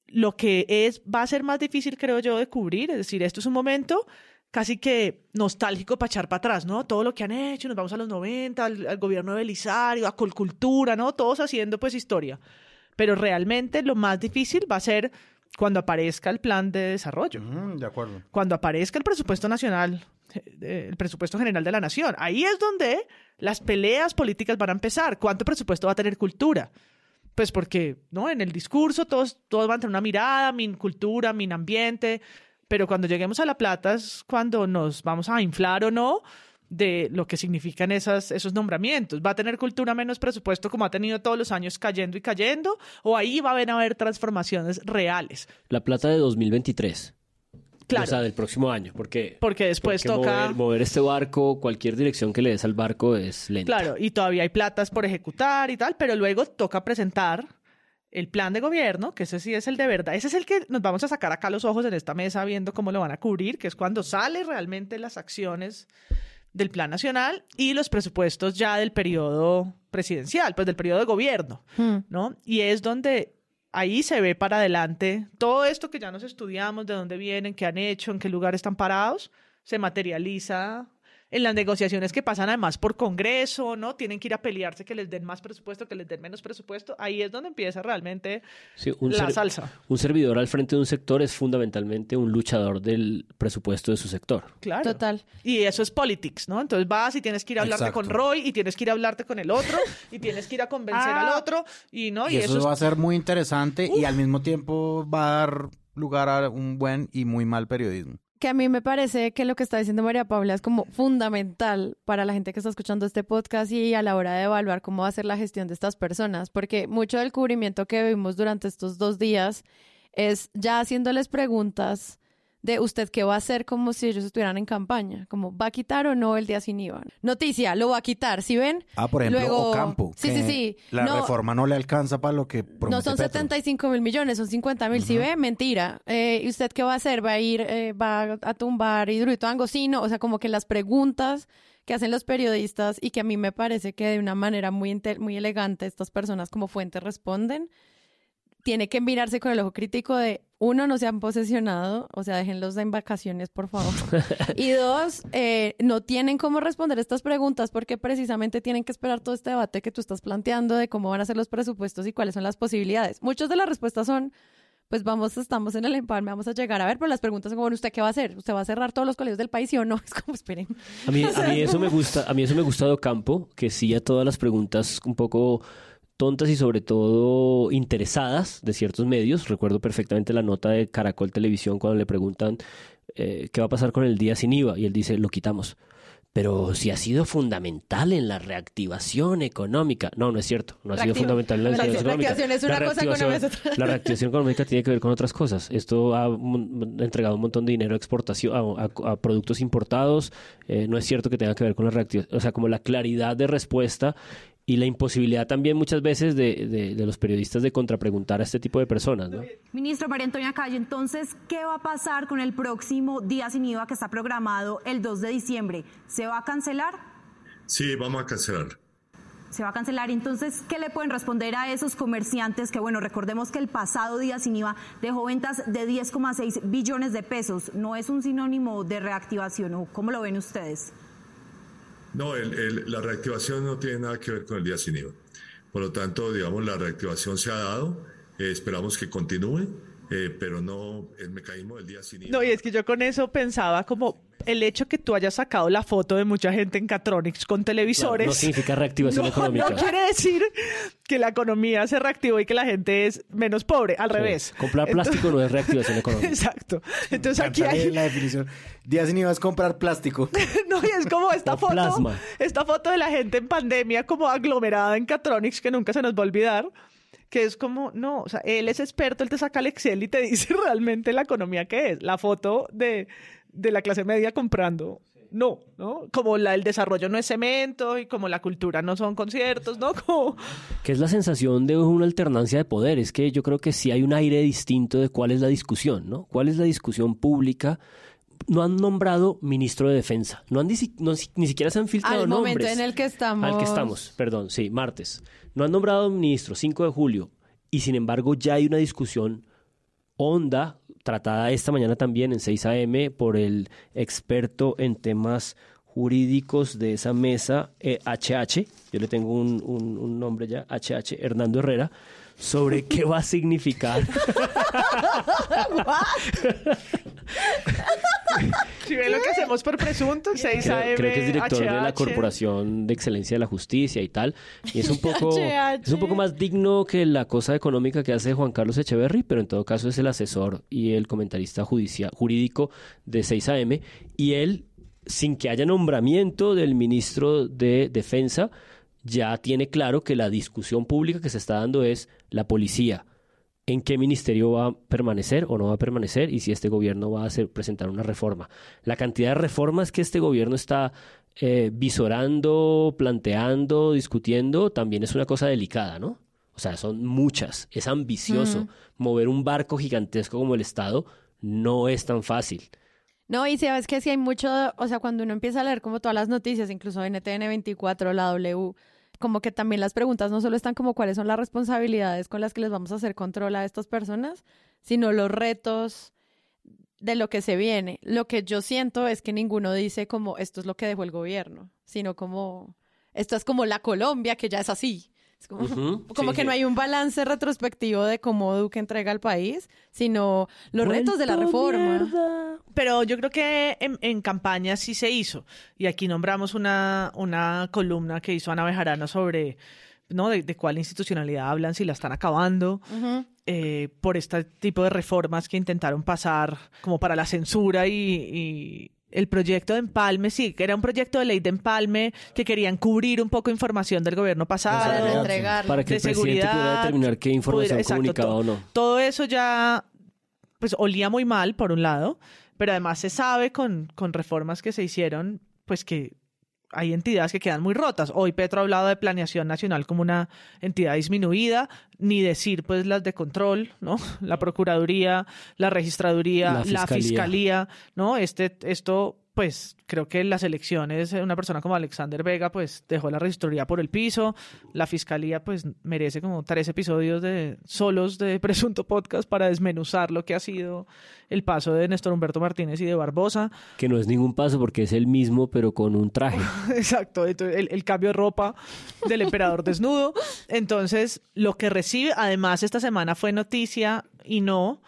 lo que es, va a ser más difícil, creo yo, de cubrir, es decir, esto es un momento casi que nostálgico para echar para atrás, ¿no? Todo lo que han hecho, nos vamos a los 90, al, gobierno de Belisario, a Colcultura, ¿no? Todos haciendo pues historia. Pero realmente lo más difícil va a ser cuando aparezca el plan de desarrollo. de acuerdo. Cuando aparezca el presupuesto nacional, eh, el presupuesto general de la nación. Ahí es donde las peleas políticas van a empezar. ¿Cuánto presupuesto va a tener cultura? Pues porque, ¿no? En el discurso todos, todos van a tener una mirada, mi cultura, mi ambiente, pero cuando lleguemos a la plata es cuando nos vamos a inflar o no de lo que significan esas, esos nombramientos. ¿Va a tener cultura menos presupuesto como ha tenido todos los años cayendo y cayendo? ¿O ahí va a haber, transformaciones reales? La plata de 2023. Claro. O sea, del próximo año, porque, porque después toca mover, este barco, cualquier dirección que le des al barco es lenta. Claro, y todavía hay platas por ejecutar y tal, pero luego toca presentar el plan de gobierno, que ese sí es el de verdad, ese es el que nos vamos a sacar acá los ojos en esta mesa viendo cómo lo van a cubrir, que es cuando sale realmente las acciones del Plan Nacional y los presupuestos ya del periodo presidencial, pues del periodo de gobierno, hmm. ¿no? Y es donde ahí se ve para adelante todo esto que ya nos estudiamos, de dónde vienen, qué han hecho, en qué lugar están parados, se materializa en las negociaciones que pasan además por Congreso, ¿no? Tienen que ir a pelearse que les den más presupuesto, que les den menos presupuesto. Ahí es donde empieza realmente la salsa. Un servidor al frente de un sector es fundamentalmente un luchador del presupuesto de su sector. Claro. Total. Y eso es politics, ¿no? Entonces vas y tienes que ir a hablarte con Roy y tienes que ir a hablarte con el otro y tienes que ir a convencer al ah. otro y no y, eso, va a ser muy interesante y al mismo tiempo va a dar lugar a un buen y muy mal periodismo que a mí me parece que lo que está diciendo María Paula es como fundamental para la gente que está escuchando este podcast y a la hora de evaluar cómo va a ser la gestión de estas personas, porque mucho del cubrimiento que vimos durante estos dos días es ya haciéndoles preguntas de usted qué va a hacer como si ellos estuvieran en campaña, como va a quitar o no el día sin IVA. Noticia, lo va a quitar, ¿sí ven? Ah, por ejemplo, Luego, Ocampo. Sí, sí, sí. La reforma no le alcanza para lo que promete No son 75 mil millones, son 50 mil, ¿sí ve? Mentira. Eh, ¿Y usted qué va a hacer? ¿Va a ir, eh, va a tumbar hidruito angosino? O sea, como que las preguntas que hacen los periodistas y que a mí me parece que de una manera muy, muy elegante estas personas como fuentes responden, tiene que mirarse con el ojo crítico de, uno, no se han posesionado, o sea, déjenlos en vacaciones, por favor. y dos, eh, no tienen cómo responder estas preguntas porque precisamente tienen que esperar todo este debate que tú estás planteando de cómo van a ser los presupuestos y cuáles son las posibilidades. Muchas de las respuestas son, pues vamos, estamos en el empalme, vamos a llegar a ver, pero las preguntas son, bueno, ¿usted qué va a hacer? ¿Usted va a cerrar todos los colegios del país, sí o no? Es como, esperen. A mí, a mí eso me gusta, a mí eso me gusta de Campo, que sí a todas las preguntas un poco tontas y sobre todo interesadas de ciertos medios. Recuerdo perfectamente la nota de Caracol Televisión cuando le preguntan eh, qué va a pasar con el día sin IVA y él dice, lo quitamos. Pero si ha sido fundamental en la reactivación económica. No, no es cierto. No ha sido fundamental en la reactivación económica. Es una la, cosa reactivación, la reactivación económica tiene que ver con otras cosas. Esto ha entregado un montón de dinero a exportación, a, productos importados. Eh, no es cierto que tenga que ver con la reactivación. O sea, como la claridad de respuesta y la imposibilidad también muchas veces de, los periodistas de contrapreguntar a este tipo de personas. ¿no? Ministro María Antonia Calle, entonces, ¿qué va a pasar con el próximo Día Sin IVA que está programado el 2 de diciembre? ¿Se va a cancelar? Sí, vamos a cancelar. se va a cancelar. Entonces, ¿qué le pueden responder a esos comerciantes que, bueno, recordemos que el pasado día sin IVA dejó ventas de 10,6 billones de pesos? ¿No es un sinónimo de reactivación o cómo lo ven ustedes? No, la reactivación no tiene nada que ver con el día sin IVA. Por lo tanto, digamos, la reactivación se ha dado, eh, esperamos que continúe. Eh, pero no el mecanismo del día sin IVA. No, y es que yo con eso pensaba como el hecho que tú hayas sacado la foto de mucha gente en Catronics con televisores. no significa reactivación no, económica. No quiere decir que la economía se reactivó y que la gente es menos pobre, al revés. Comprar plástico no es reactivación económica. Exacto. Entonces aquí hay... La definición. Día sin IVA es comprar plástico. no, y es como esta foto. Plasma. Esta foto de la gente en pandemia como aglomerada en Catronics que nunca se nos va a olvidar que es como, no, o sea, él es experto, él te saca el Excel y te dice realmente la economía que es. La foto de, de la clase media comprando. No, ¿no? Como la, el desarrollo no es cemento y como la cultura no son conciertos, ¿no? Como... Que es la sensación de una alternancia de poder. Es que yo creo que sí hay un aire distinto de cuál es la discusión, ¿no? ¿Cuál es la discusión pública? no han nombrado ministro de defensa. No han ni, ni siquiera se han filtrado Al nombres. momento en el que estamos. Al que estamos, perdón, sí, martes. No han nombrado ministro, 5 de julio. Y sin embargo ya hay una discusión honda, tratada esta mañana también en 6 a.m. por el experto en temas jurídicos de esa mesa, HH, eh, yo le tengo un, un, un nombre ya, HH, Hernando Herrera, sobre qué va a significar. si ve lo que hacemos por presunto, 6 AM. Creo, que es director de la Corporación de Excelencia de la Justicia y tal. Y es un poco, es un poco más digno que la cosa económica que hace Juan Carlos Echeverry, pero en todo caso es el asesor y el comentarista judicial, jurídico de 6 AM. Y él, sin que haya nombramiento del ministro de Defensa, ya tiene claro que la discusión pública que se está dando es la policía en qué ministerio va a permanecer o no va a permanecer y si este gobierno va a hacer, presentar una reforma. La cantidad de reformas que este gobierno está eh, visorando, planteando, discutiendo, también es una cosa delicada, ¿no? O sea, son muchas, es ambicioso. Mover un barco gigantesco como el Estado no es tan fácil. No, y sabes que si hay mucho, o sea, cuando uno empieza a leer como todas las noticias, incluso NTN 24, la W, como que también las preguntas no solo están como cuáles son las responsabilidades con las que les vamos a hacer control a estas personas, sino los retos de lo que se viene. Lo que yo siento es que ninguno dice como esto es lo que dejó el gobierno, sino como esto es como la Colombia que ya es así. Es como, como que no hay un balance retrospectivo de cómo Duque entrega al país, sino los retos de la reforma. Pero yo creo que en, campaña sí se hizo. Y aquí nombramos una, una columna que hizo Ana Bejarano sobre ¿no? De, cuál institucionalidad hablan, si la están acabando, eh, por este tipo de reformas que intentaron pasar como para la censura y, el proyecto de empalme, sí, que era un proyecto de ley de empalme que querían cubrir un poco información del gobierno pasado, para que el presidente pudiera determinar qué información comunicaba o no. Todo eso ya pues olía muy mal por un lado, pero además se sabe con, con reformas que se hicieron, pues que hay entidades que quedan muy rotas. Hoy Petro ha hablado de planeación nacional como una entidad disminuida, ni decir pues las de control, ¿no? La Procuraduría, la Registraduría, la Fiscalía, la fiscalía ¿no? Este, esto pues creo que las elecciones, una persona como Alexander Vega, pues dejó la registraduría por el piso. La fiscalía, pues merece como tres episodios de solos de presunto podcast para desmenuzar lo que ha sido el paso de Néstor Humberto Martínez y de Barbosa. Que no es ningún paso porque es el mismo, pero con un traje. Exacto, el, el cambio de ropa del emperador desnudo. Entonces, lo que recibe, además, esta semana fue noticia y no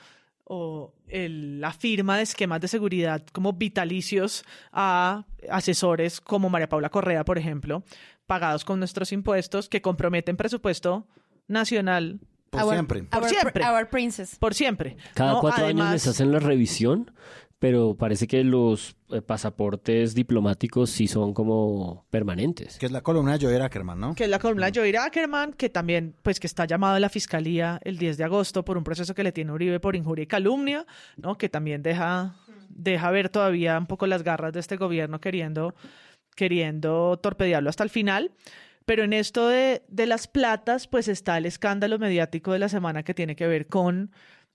o la firma de esquemas de seguridad como vitalicios a asesores como María Paula Correa, por ejemplo, pagados con nuestros impuestos que comprometen presupuesto nacional. Por siempre. Por siempre. Our princess. Por siempre. Cada cuatro años les hacen la revisión pero parece que los eh, pasaportes diplomáticos sí son como permanentes. Que es la columna de Joey Ackerman, ¿no? Que es la columna de Joey Ackerman, que también, pues que está llamado a la fiscalía el 10 de agosto por un proceso que le tiene Uribe por injuria y calumnia, ¿no? Que también deja, deja ver todavía un poco las garras de este gobierno queriendo, queriendo torpedearlo hasta el final. Pero en esto de, de las platas, pues está el escándalo mediático de la semana que tiene que ver con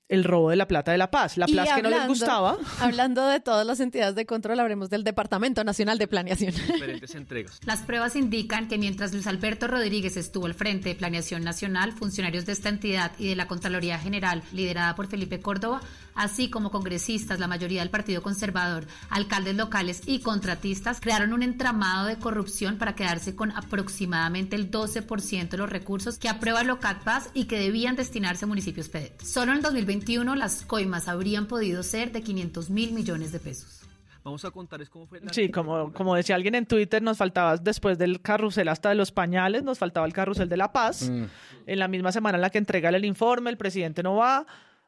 el robo de la plata de la paz. La Y plaza que no les hablando- gustaba. Hablando de todas las entidades de control, hablemos del Departamento Nacional de Planeación. diferentes entregas. Las pruebas indican que mientras Luis Alberto Rodríguez estuvo al frente de Planeación Nacional, funcionarios de esta entidad y de la Contraloría General, liderada por Felipe Córdoba, así como congresistas, la mayoría del Partido Conservador, alcaldes locales y contratistas, crearon un entramado de corrupción para quedarse con aproximadamente el 12% de los recursos que aprueba Locat Paz y que debían destinarse a municipios PEDET. Solo en el 2021 las coimas habrían podido ser de 500 mil millones de pesos. Vamos a contarles cómo fue la... Sí, como, como decía alguien en Twitter, nos faltaba después del carrusel hasta de los pañales, nos faltaba el carrusel de la paz. Mm. En la misma semana en la que entrega el informe, el presidente no va.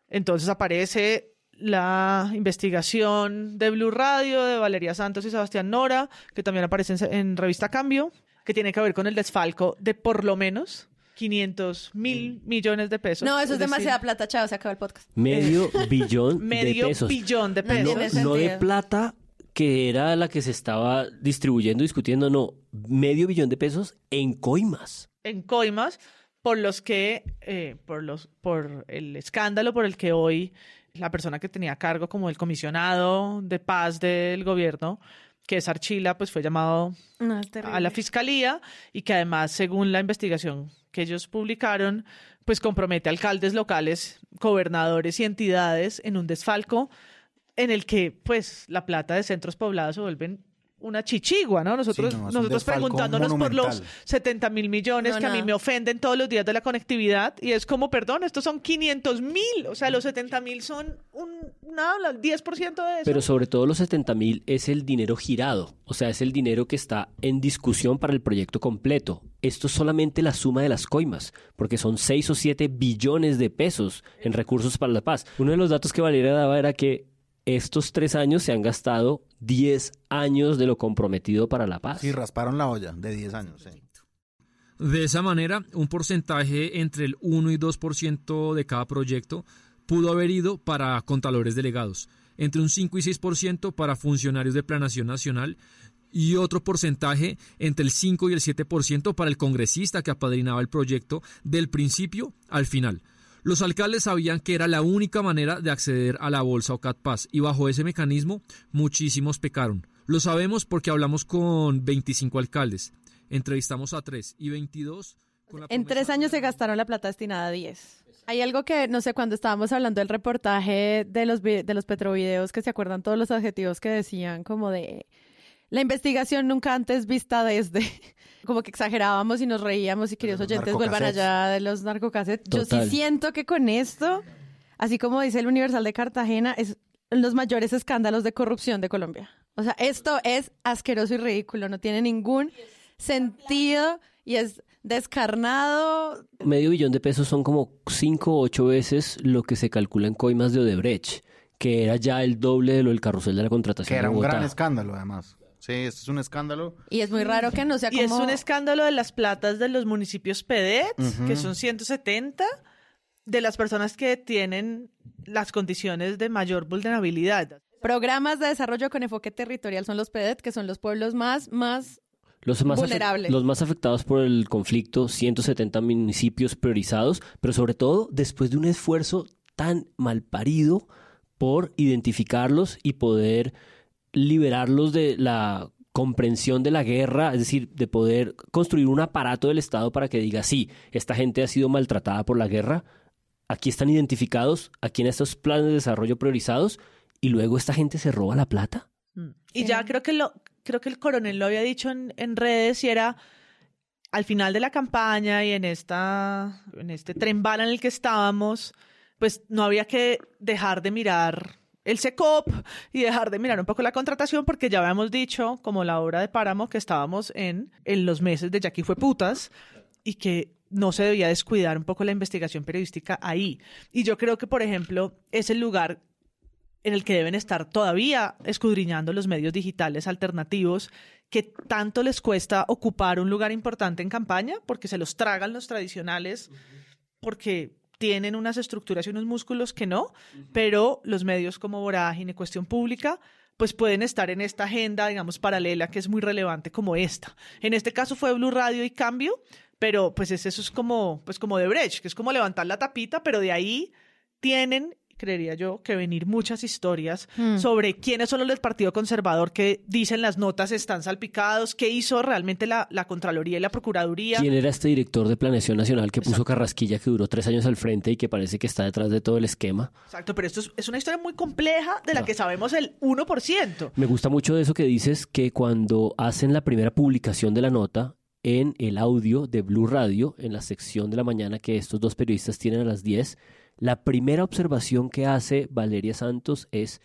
Entonces aparece la investigación de Blue Radio, de Valeria Santos y Sebastián Nora, que también aparece en, en Revista Cambio, que tiene que ver con el desfalco de por lo menos 500 mil millones de pesos. No, eso es demasiada plata, chao, se acaba el podcast. Medio billón Medio de pesos. billón de No pesos. tiene No de plata que era la que se estaba distribuyendo, discutiendo, no. Medio billón de pesos en coimas. en coimas por los que eh, por los por el escándalo por el que hoy la persona que tenía a cargo como el comisionado de paz del gobierno que es Archila pues fue llamado No, a la fiscalía y que además según la investigación que ellos publicaron pues compromete a alcaldes locales gobernadores y entidades en un desfalco en el que pues la plata de centros poblados se vuelven una chichigua, ¿no? Nosotros, Sí, no, nosotros preguntándonos por los monumental. 70 mil millones No, que a mí me ofenden todos los días de la conectividad y es como, perdón, estos son 500 mil, o sea, los 70 mil son un, nada, el 10% de eso. Pero sobre todo los 70 mil es el dinero girado, o sea, es el dinero que está en discusión para el proyecto completo. Esto es solamente la suma de las coimas, porque son 6 o 7 billones de pesos en recursos para la paz. Uno de los datos que Valeria daba era que estos tres años se han gastado 10 años de lo comprometido para la paz. Sí, rasparon la olla de 10 años. sí. De esa manera, un porcentaje entre el 1 y 2% de cada proyecto pudo haber ido para contralores delegados, entre un 5 y 6% para funcionarios de Planación Nacional y otro porcentaje entre el 5 y el 7% para el congresista que apadrinaba el proyecto del principio al final. Los alcaldes sabían que era la única manera de acceder a la bolsa o CatPaz y bajo ese mecanismo muchísimos pecaron. Lo sabemos porque hablamos con 25 alcaldes, entrevistamos a 3 y 22 con la En tres años se gastaron la plata destinada a 10. Hay algo que, no sé, cuando estábamos hablando del reportaje de los, de los petrovideos, que se acuerdan todos los adjetivos que decían como de la investigación nunca antes vista desde, como que exagerábamos y nos reíamos y queridos oyentes vuelvan allá de los narcocassettes. Yo sí siento que con esto, así como dice el Universal de Cartagena, es los mayores escándalos de corrupción de Colombia. O sea, esto es asqueroso y ridículo, no tiene ningún sentido y es descarnado. Medio billón de pesos son como 5 o 8 veces lo que se calcula en coimas de Odebrecht, que era ya el doble de lo del carrusel de la contratación Que era de un gran escándalo, además. Sí, esto es un escándalo. Y es muy raro que no sea Y como... es un escándalo de las platas de los municipios PEDET, que son 170, de las personas que tienen las condiciones de mayor vulnerabilidad. Programas de desarrollo con enfoque territorial son los PEDET, que son los pueblos más, más Los más, los más afectados por el conflicto, 170 municipios priorizados, pero sobre todo después de un esfuerzo tan mal parido por identificarlos y poder liberarlos de la comprensión de la guerra, es decir, de poder construir un aparato del Estado para que diga, sí, esta gente ha sido maltratada por la guerra, aquí están identificados, aquí en estos planes de desarrollo priorizados, y luego esta gente se roba la plata. Y ya creo que lo, creo que el coronel lo había dicho en, en redes y era al final de la campaña y en esta, en este tren bala en el que estábamos, pues no había que dejar de mirar el SECOP y dejar de mirar un poco la contratación porque ya habíamos dicho, como la obra de Páramo, que estábamos en, en los meses de Jackie fue putas y que no se debía descuidar un poco la investigación periodística ahí. Y yo creo que, por ejemplo, es el lugar en el que deben estar todavía escudriñando los medios digitales alternativos que tanto les cuesta ocupar un lugar importante en campaña porque se los tragan los tradicionales, porque tienen unas estructuras y unos músculos que no, pero los medios como Vorágine, Cuestión Pública, pues pueden estar en esta agenda, digamos, paralela que es muy relevante como esta. En este caso fue Blue Radio y Cambio, pero pues es- eso es como, pues como de Brecht, que es como levantar la tapita, pero de ahí tienen creería yo, que venir muchas historias Hmm. sobre quiénes son los del Partido Conservador que dicen las notas están salpicados, qué hizo realmente la, la Contraloría y la Procuraduría. ¿Quién era este director de Planeación Nacional que puso Carrasquilla, que duró tres años al frente y que parece que está detrás de todo el esquema? Exacto, pero esto es, es una historia muy compleja de la que sabemos el 1%. Me gusta mucho de eso que dices, que cuando hacen la primera publicación de la nota en el audio de Blue Radio, en la sección de la mañana que estos dos periodistas tienen a las 10, la primera observación que hace Valeria Santos es,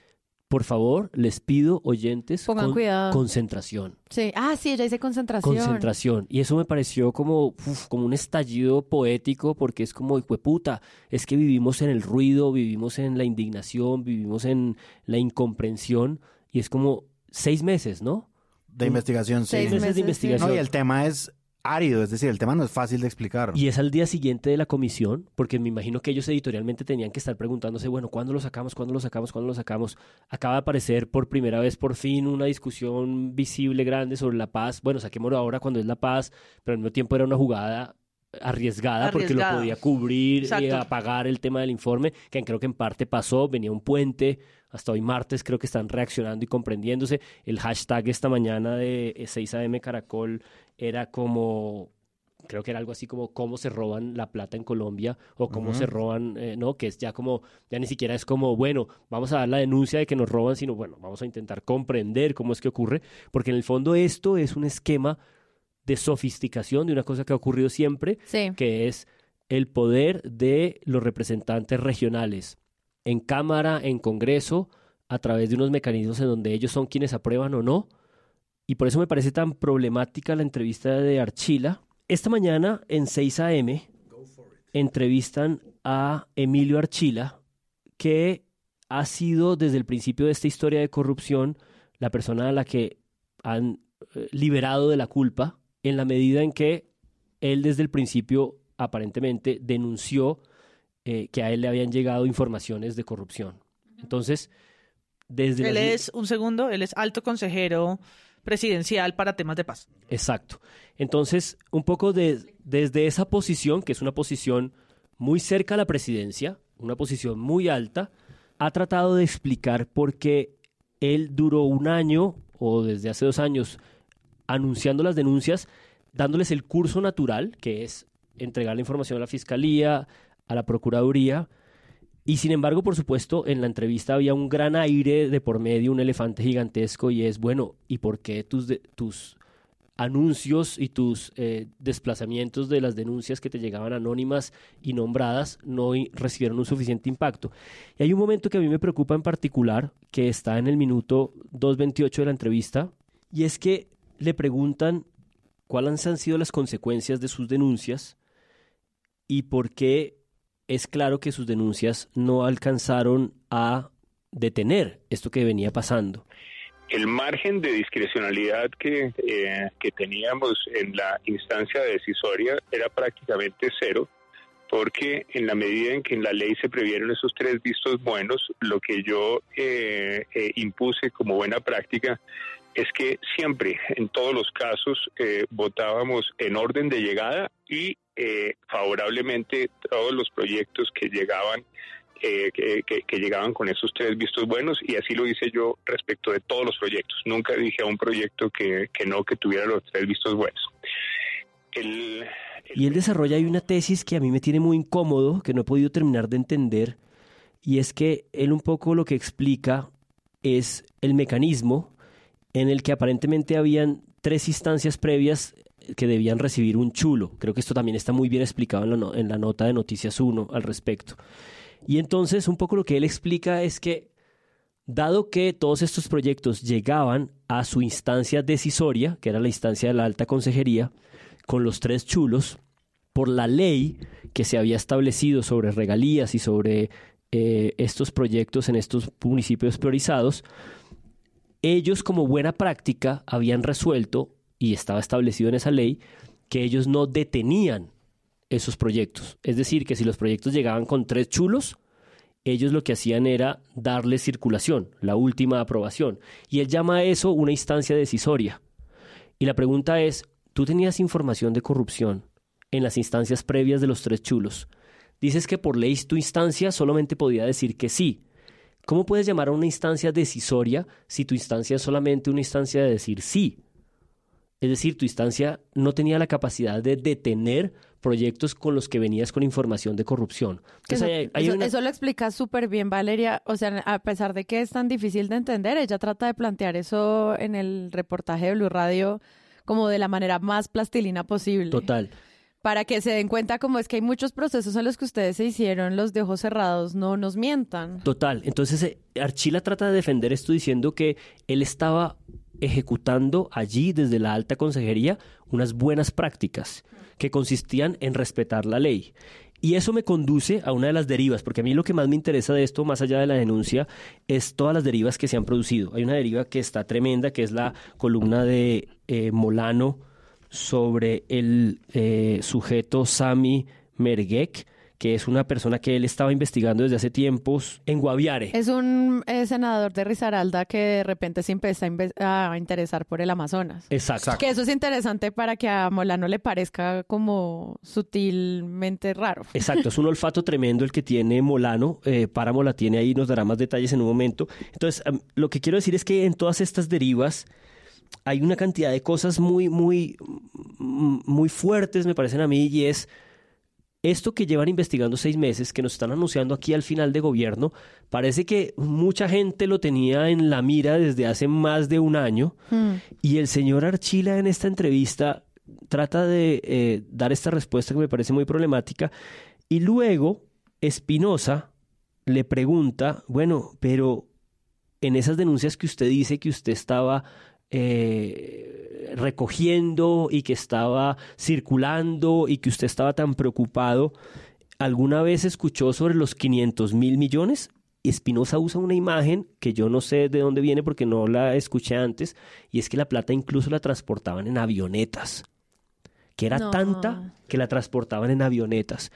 por favor, les pido oyentes Pongan con cuidado. concentración. Sí. Ah, sí, ella dice concentración. Concentración. Y eso me pareció como, uf, como un estallido poético, porque es como, puta, es que vivimos en el ruido, vivimos en la indignación, vivimos en la incomprensión, y es como seis meses, ¿no? De investigación, sí. Seis meses de investigación. No, y el tema es árido, es decir, el tema no es fácil de explicar. Y es al día siguiente de la comisión, porque me imagino que ellos editorialmente tenían que estar preguntándose, bueno, ¿cuándo lo sacamos? ¿Cuándo lo sacamos? ¿Cuándo lo sacamos? Acaba de aparecer por primera vez, por fin, una discusión visible, grande sobre la paz. Bueno, saquémoslo ahora cuando es la paz, pero al mismo tiempo era una jugada arriesgada, porque lo Arriesgada. podía cubrir y Exacto. apagar el tema del informe, que creo que en parte pasó, venía un puente, hasta hoy martes creo que están reaccionando y comprendiéndose. El hashtag esta mañana de 6am Caracol era como creo que era algo así como cómo se roban la plata en Colombia o cómo se roban, eh, ¿no? Que es ya como, ya ni siquiera es como, bueno, vamos a dar la denuncia de que nos roban, sino bueno, vamos a intentar comprender cómo es que ocurre, porque en el fondo esto es un esquema de sofisticación de una cosa que ha ocurrido siempre, Sí. que es el poder de los representantes regionales en Cámara, en Congreso, a través de unos mecanismos en donde ellos son quienes aprueban o no. Y por eso me parece tan problemática la entrevista de Archila. Esta mañana en 6 a.m. entrevistan a Emilio Archila, que ha sido desde el principio de esta historia de corrupción la persona a la que han eh, liberado de la culpa en la medida en que él desde el principio aparentemente denunció eh, que a él le habían llegado informaciones de corrupción. Entonces, desde Él es, un segundo, él es alto consejero presidencial para temas de paz. Exacto. Entonces, un poco de- desde esa posición, que es una posición muy cerca a la presidencia, una posición muy alta, ha tratado de explicar por qué él duró un año o desde hace dos años anunciando las denuncias, dándoles el curso natural, que es entregar la información a la fiscalía, a la procuraduría, y sin embargo, por supuesto, en la entrevista había un gran aire de por medio, un elefante gigantesco, y es, bueno, ¿y por qué tus, de- tus anuncios y tus eh, desplazamientos de las denuncias que te llegaban anónimas y nombradas no recibieron un suficiente impacto? Y hay un momento que a mí me preocupa en particular, que está en el minuto 2.28 de la entrevista, y es que le preguntan cuáles han sido las consecuencias de sus denuncias y por qué es claro que sus denuncias no alcanzaron a detener esto que venía pasando. el margen de discrecionalidad que, eh, que teníamos en la instancia decisoria era prácticamente cero, porque en la medida en que en la ley se previeron esos tres vistos buenos, lo que yo eh, eh, impuse como buena práctica es que siempre, en todos los casos, eh, votábamos en orden de llegada y eh, favorablemente todos los proyectos que llegaban eh, que, llegaban con esos tres vistos buenos y así lo hice yo respecto de todos los proyectos. Nunca dije a un proyecto que, que no, que tuviera los tres vistos buenos. El, Y él desarrolla ahí una tesis que a mí me tiene muy incómodo, que no he podido terminar de entender, y es que él un poco lo que explica es el mecanismo en el que aparentemente habían tres instancias previas que debían recibir un chulo. Creo que esto también está muy bien explicado en la, en la nota de Noticias 1 al respecto. Y entonces un poco lo que él explica es que dado que todos estos proyectos llegaban a su instancia decisoria, que era la instancia de la alta consejería, con los tres chulos, por la ley que se había establecido sobre regalías y sobre eh, estos proyectos en estos municipios priorizados, ellos como buena práctica habían resuelto, y estaba establecido en esa ley, que ellos no detenían esos proyectos. Es decir, que si los proyectos llegaban con tres chulos, ellos lo que hacían era darle circulación, la última aprobación. Y él llama a eso una instancia decisoria. Y la pregunta es, ¿tú tenías información de corrupción en las instancias previas de los tres chulos? dices que por ley tu instancia solamente podía decir que sí. ¿Cómo puedes llamar a una instancia decisoria si tu instancia es solamente una instancia de decir sí? Es decir, tu instancia no tenía la capacidad de detener proyectos con los que venías con información de corrupción. Eso, eso, lo explica súper bien Valeria. O sea, a pesar de que es tan difícil de entender, ella trata de plantear eso en el reportaje de Blue Radio como de la manera más plastilina posible. Total para que se den cuenta como es que hay muchos procesos en los que ustedes se hicieron, los de ojos cerrados no nos mientan. Total. Entonces, eh, Archila trata de defender esto diciendo que él estaba ejecutando allí desde la alta consejería unas buenas prácticas que consistían en respetar la ley. Y eso me conduce a una de las derivas, porque a mí lo que más me interesa de esto, más allá de la denuncia, es todas las derivas que se han producido. Hay una deriva que está tremenda, que es la columna de eh, Molano sobre el eh, sujeto Sami Mergek, que es una persona que él estaba investigando desde hace tiempos en Guaviare. Es un eh, senador de Risaralda que de repente se empieza a, interesar por el Amazonas. Exacto. Que eso es interesante para que a Molano le parezca como sutilmente raro. Exacto, es un olfato tremendo el que tiene Molano. Eh, Páramo la tiene ahí, nos dará más detalles en un momento. Entonces, lo que quiero decir es que en todas estas derivas hay una cantidad de cosas muy, muy, muy fuertes, me parecen a mí, y es esto que llevan investigando seis meses, que nos están anunciando aquí al final de gobierno, parece que mucha gente lo tenía en la mira desde hace más de un año. Hmm. Y el señor Archila en esta entrevista trata de eh, dar esta respuesta que me parece muy problemática. Y luego Espinosa le pregunta, bueno, pero en esas denuncias que usted dice que usted estaba eh, recogiendo y que estaba circulando y que usted estaba tan preocupado, ¿alguna vez escuchó sobre los 500 mil millones? Espinosa usa una imagen que yo no sé de dónde viene porque no la escuché antes, y es que la plata incluso la transportaban en avionetas, que era tanta que la transportaban en avionetas.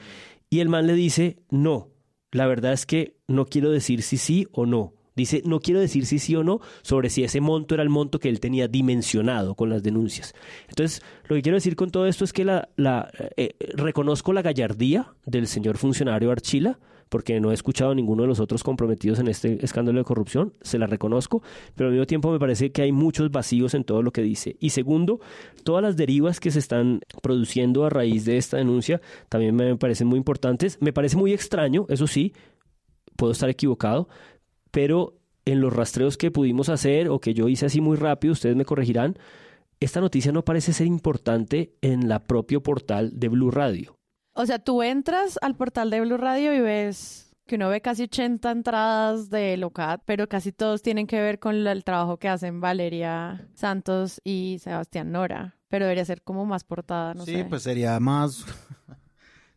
Y el man le dice, no, la verdad es que no quiero decir si sí o no. Dice, no quiero decir si sí o no sobre si ese monto era el monto que él tenía dimensionado con las denuncias. Entonces, lo que quiero decir con todo esto es que la, eh, reconozco la gallardía del señor funcionario Archila, porque no he escuchado a ninguno de los otros comprometidos en este escándalo de corrupción, se la reconozco, pero al mismo tiempo me parece que hay muchos vacíos en todo lo que dice. Y segundo, todas las derivas que se están produciendo a raíz de esta denuncia también me parecen muy importantes. Me parece muy extraño, eso sí, puedo estar equivocado, pero en los rastreos que pudimos hacer o que yo hice así muy rápido, ustedes me corregirán, esta noticia no parece ser importante en la propio portal de Blue Radio. O sea, tú entras al portal de Blue Radio y ves que uno ve casi 80 entradas de Locat, pero casi todos tienen que ver con el trabajo que hacen Valeria Santos y Sebastián Nora. Pero debería ser como más portada, no sé. Sí, pues sería más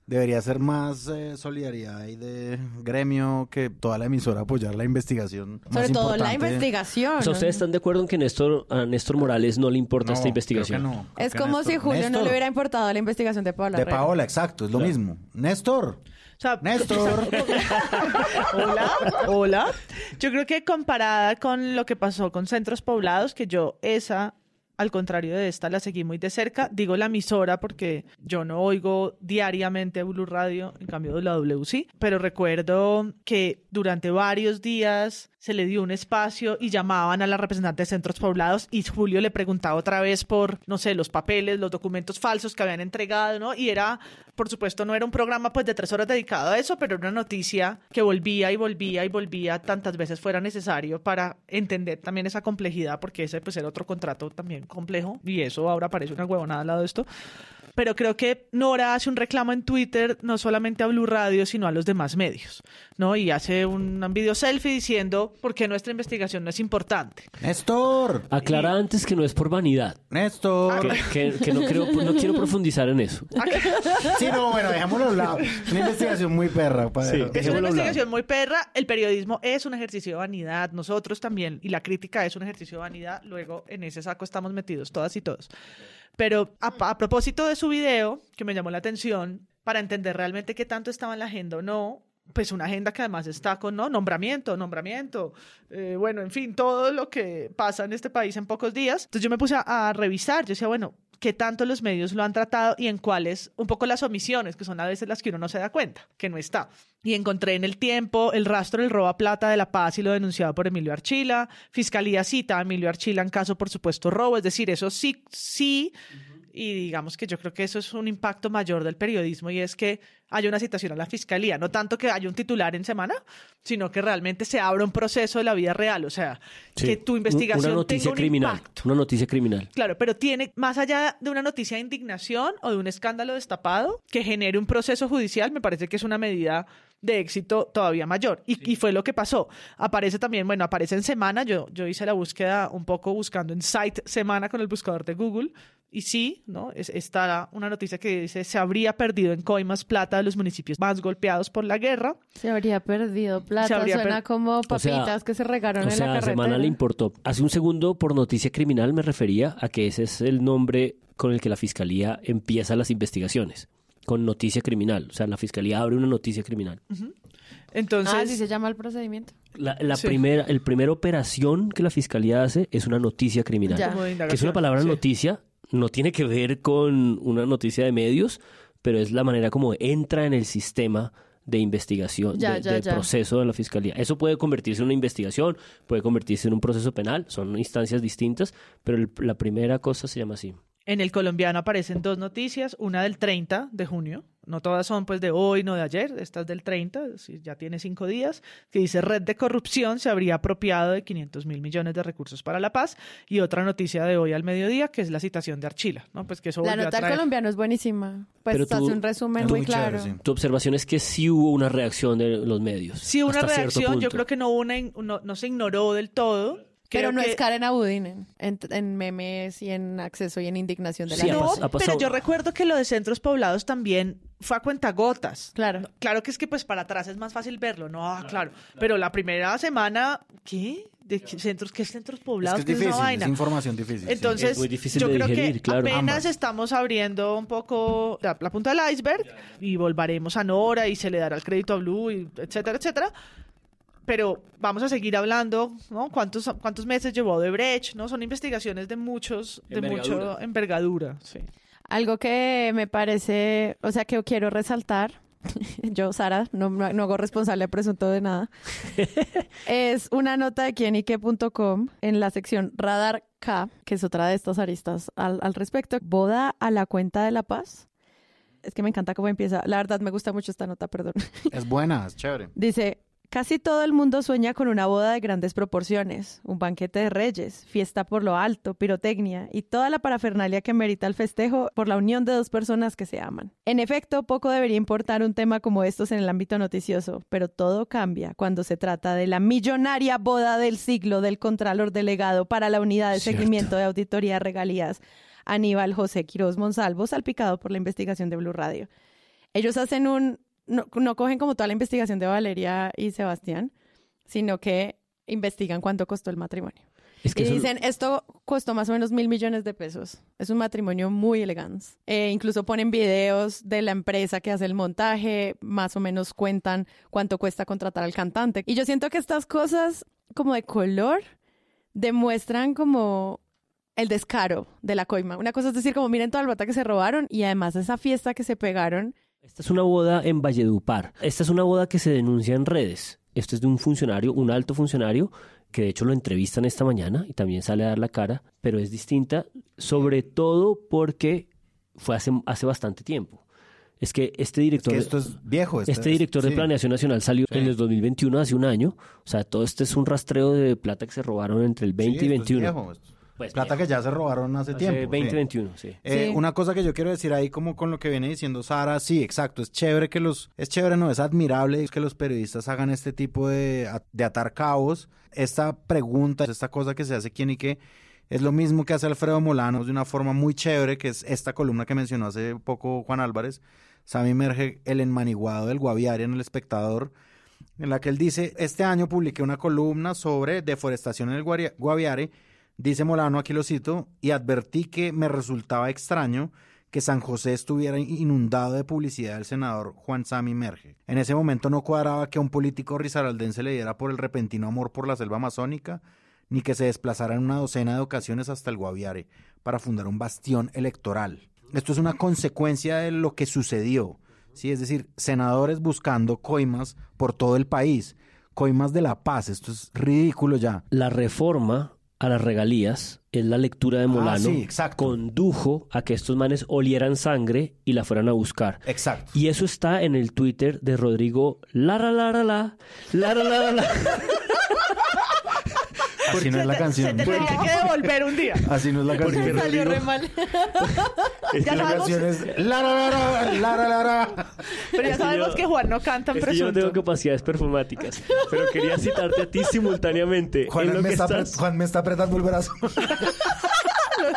Debería ser más eh, solidaridad y de gremio que toda la emisora apoyar la investigación. Sobre todo la investigación. ¿Ustedes están de acuerdo en que Néstor, a Néstor Morales no le importa esta investigación? no, es como si Julio no le hubiera importado la investigación de Paola. De Paola, exacto, es lo mismo. Néstor. Néstor. hola, hola. Yo creo que comparada con lo que pasó con centros poblados, que yo esa al contrario de esta, la seguí muy de cerca. Digo la emisora porque yo no oigo diariamente Blue Radio, en cambio de la WC, pero recuerdo que durante varios días se le dio un espacio y llamaban a la representante de centros poblados y Julio le preguntaba otra vez por, no sé, los papeles, los documentos falsos que habían entregado, ¿no? Y era, por supuesto, no era un programa pues de tres horas dedicado a eso, pero era una noticia que volvía y volvía y volvía tantas veces fuera necesario para entender también esa complejidad, porque ese pues era otro contrato también complejo y eso ahora parece una huevonada al lado de esto pero creo que Nora hace un reclamo en Twitter no solamente a Blue Radio, sino a los demás medios, ¿no? Y hace un, video selfie diciendo por qué nuestra investigación no es importante. Néstor. Aclara antes que no es por vanidad. Néstor. Que, no, creo, no quiero profundizar en eso. sí, no, bueno, dejémoslo a un lado. Una investigación muy perra. sí, es una investigación muy perra. El periodismo es un ejercicio de vanidad. Nosotros también. Y la crítica es un ejercicio de vanidad. Luego, en ese saco estamos metidos todas y todos. Pero a, propósito de su video, que me llamó la atención, para entender realmente qué tanto estaba en la agenda o no, pues una agenda que además está con ¿no? nombramiento, nombramiento, eh, bueno, en fin, todo lo que pasa en este país en pocos días. Entonces yo me puse a, revisar, yo decía, bueno, qué tanto los medios lo han tratado y en cuáles, un poco las omisiones, que son a veces las que uno no se da cuenta, que no está. Y encontré en el tiempo el rastro del robo a plata de La Paz y lo denunciado por Emilio Archila. Fiscalía cita a Emilio Archila en caso por supuesto robo, es decir, eso sí, sí y digamos que yo creo que eso es un impacto mayor del periodismo y es que haya una citación a la fiscalía, no tanto que haya un titular en semana, sino que realmente se abra un proceso de la vida real, o sea, que tu investigación una noticia tenga un criminal, impacto. una noticia criminal. Claro, pero tiene, más allá de una noticia de indignación o de un escándalo destapado, que genere un proceso judicial, me parece que es una medida de éxito todavía mayor. Y, y fue lo que pasó. Aparece también, bueno, aparece en semana, yo, yo hice la búsqueda un poco buscando en site semana con el buscador de Google. Y sí, ¿no? Es, está una noticia que dice, se habría perdido en coimas plata de los municipios más golpeados por la guerra. Se habría perdido plata, Se habría suena per- como O sea, papitas que se regaron O en sea, la carretera. Semana le importó. Hace un segundo, por noticia criminal, me refería a que ese es el nombre con el que la fiscalía empieza las investigaciones. Con noticia criminal. O sea, la fiscalía abre una noticia criminal. Entonces, Ah, ¿sí se llama el procedimiento? La, la Sí. primera, el primera operación que la fiscalía hace es una noticia criminal. Que es una palabra sí. noticia, no tiene que ver con una noticia de medios, pero es la manera como entra en el sistema de investigación, Ya, de, ya, de ya. proceso de la fiscalía. Eso puede convertirse en una investigación, puede convertirse en un proceso penal, son instancias distintas, pero el- la primera cosa se llama así. En el colombiano aparecen dos noticias, una del 30 de junio, no todas son pues de hoy, no de ayer, esta es del 30, sí, ya tiene cinco días, que dice red de corrupción se habría apropiado de 500 mil millones de recursos para la paz, y otra noticia de hoy al mediodía, que es la citación de Archila, ¿no? Pues que eso La nota del traer- colombiano es buenísima. Pues Pero tú- hace un resumen muy claro. Tu observación es que sí hubo una reacción de los medios. Sí, una hasta cierto reacción, yo creo que no, hubo una, no se ignoró del todo. Pero no que- es Karen Abudinen en, en memes y en acceso y en indignación de la Sí, gente. ha Pero yo recuerdo que lo de centros poblados también fue a cuentagotas. Claro. Claro que es que pues para atrás es más fácil verlo, ¿no? Ah, claro. Pero la primera semana, ¿qué? ¿De qué centros? ¿Qué centros Es poblados? que es ¿Qué difícil, esa vaina? es información difícil. sí. Entonces, Es muy difícil yo de creo digerir, que claro. apenas Ambas. estamos abriendo un poco la, la punta del iceberg y volveremos a Nora y se le dará el crédito a Blue, y etcétera, etcétera. Pero vamos a seguir hablando, ¿no? ¿Cuántos, cuántos meses llevó de Brecht? ¿No? Son investigaciones de muchos, de Envergadura. mucho envergadura. Sí. Algo que me parece, o sea, que quiero resaltar, yo, Sara, no, no no hago responsable a presunto de nada, es una nota de quienique.com en la sección Radar K, que es otra de estas aristas al, al respecto. Boda a la cuenta de la paz. Es que me encanta cómo empieza. La verdad, me gusta mucho esta nota, perdón. Es buena, es chévere. Dice, casi todo el mundo sueña con una boda de grandes proporciones, un banquete de reyes, fiesta por lo alto, pirotecnia y toda la parafernalia que merita el festejo por la unión de dos personas que se aman. En efecto, poco debería importar un tema como estos en el ámbito noticioso, pero todo cambia cuando se trata de la millonaria boda del siglo del Contralor Delegado para la Unidad de Cierto. Seguimiento de Auditoría Regalías, Aníbal José Quiroz Monsalvo, salpicado por la investigación de Blue Radio. Ellos hacen un, no, no cogen como toda la investigación de Valeria y Sebastián, sino que investigan cuánto costó el matrimonio. Es que y eso- dicen, esto costó más o menos mil millones de pesos. Es un matrimonio muy elegante. Eh, incluso ponen videos de la empresa que hace el montaje, más o menos cuentan cuánto cuesta contratar al cantante. Y yo siento que estas cosas como de color demuestran como el descaro de la coima. Una cosa es decir, como miren toda la plata que se robaron y además esa fiesta que se pegaron. Esta es una boda en Valledupar. Esta es una boda que se denuncia en redes. Esto es de un funcionario, un alto funcionario, que de hecho lo entrevistan esta mañana y también sale a dar la cara, pero es distinta, sobre todo porque fue hace, hace bastante tiempo. Es que este director, que esto es viejo, este es- director de. Planeación Nacional salió Sí. en el 2021, hace un año. O sea, todo este es un rastreo de plata que se robaron entre el 20 Sí, y esto es 21. viejo, esto Pues Plata que ya se robaron hace, Hace tiempo. 20, sí. 21, sí. Eh, Sí. Una cosa que yo quiero decir ahí, como con lo que viene diciendo Sara, sí, exacto, es chévere que los, es chévere, no, es admirable que los periodistas hagan este tipo de, de atar cabos. Esta pregunta, esta cosa que se hace quién y qué, es lo mismo que hace Alfredo Molano de una forma muy chévere, que es esta columna que mencionó hace poco Juan Álvarez, Sammy Merge, el enmaniguado del Guaviare en El Espectador, en la que él dice, este año publiqué una columna sobre deforestación en el Guaviare, dice Molano, aquí lo cito, y advertí que me resultaba extraño que San José estuviera inundado de publicidad del senador Juan Sami Merge. En ese momento no cuadraba que a un político risaraldense le diera por el repentino amor por la selva amazónica, ni que se desplazara en una docena de ocasiones hasta el Guaviare, para fundar un bastión electoral. Esto es una consecuencia de lo que sucedió. ¿sí? Es decir, senadores buscando coimas por todo el país, coimas de la paz. Esto es ridículo ya. La reforma a las regalías es la lectura de Molano condujo a que estos manes olieran sangre y la fueran a buscar. Exacto. Y eso está en el Twitter de Rodrigo Lara Lara La Lara Lara La. Así no es la canción. Se te tenía que devolver un día. Así no es la canción. Porque salió re mal. Que la canción es la la la la la la Pero ya sabemos que Juan no canta en Es que yo no presunto. tengo capacidades performáticas. Pero quería citarte a ti simultáneamente. Juan me, está, estás- apre- Juan me está apretando el brazo.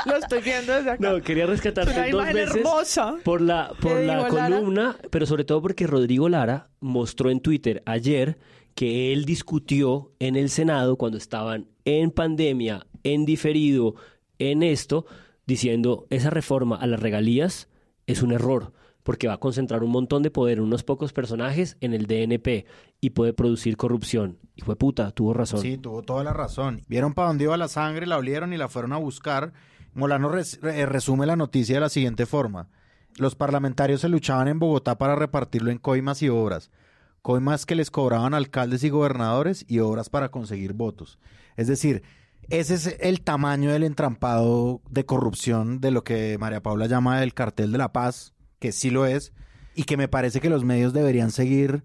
Lo, lo estoy viendo desde acá. No, quería Es rescatarte una dos veces hermosa. por la, por ¿Qué la Lara? columna, pero sobre todo porque Rodrigo Lara mostró en Twitter ayer que él discutió en el Senado cuando estaban en pandemia, en diferido, en esto, diciendo esa reforma a las regalías es un error porque va a concentrar un montón de poder en unos pocos personajes en el DNP y puede producir corrupción. Y fue puta, tuvo razón. Sí, tuvo toda la razón. Vieron para dónde iba la sangre, la olieron y la fueron a buscar. Molano eh, resume la noticia de la siguiente forma. Los parlamentarios se luchaban en Bogotá para repartirlo en coimas y obras. Coimas que les cobraban alcaldes y gobernadores y obras para conseguir votos. Es decir, ese es el tamaño del entrampado de corrupción de lo que María Paula llama el cartel de la paz, que sí lo es, y que me parece que los medios deberían seguir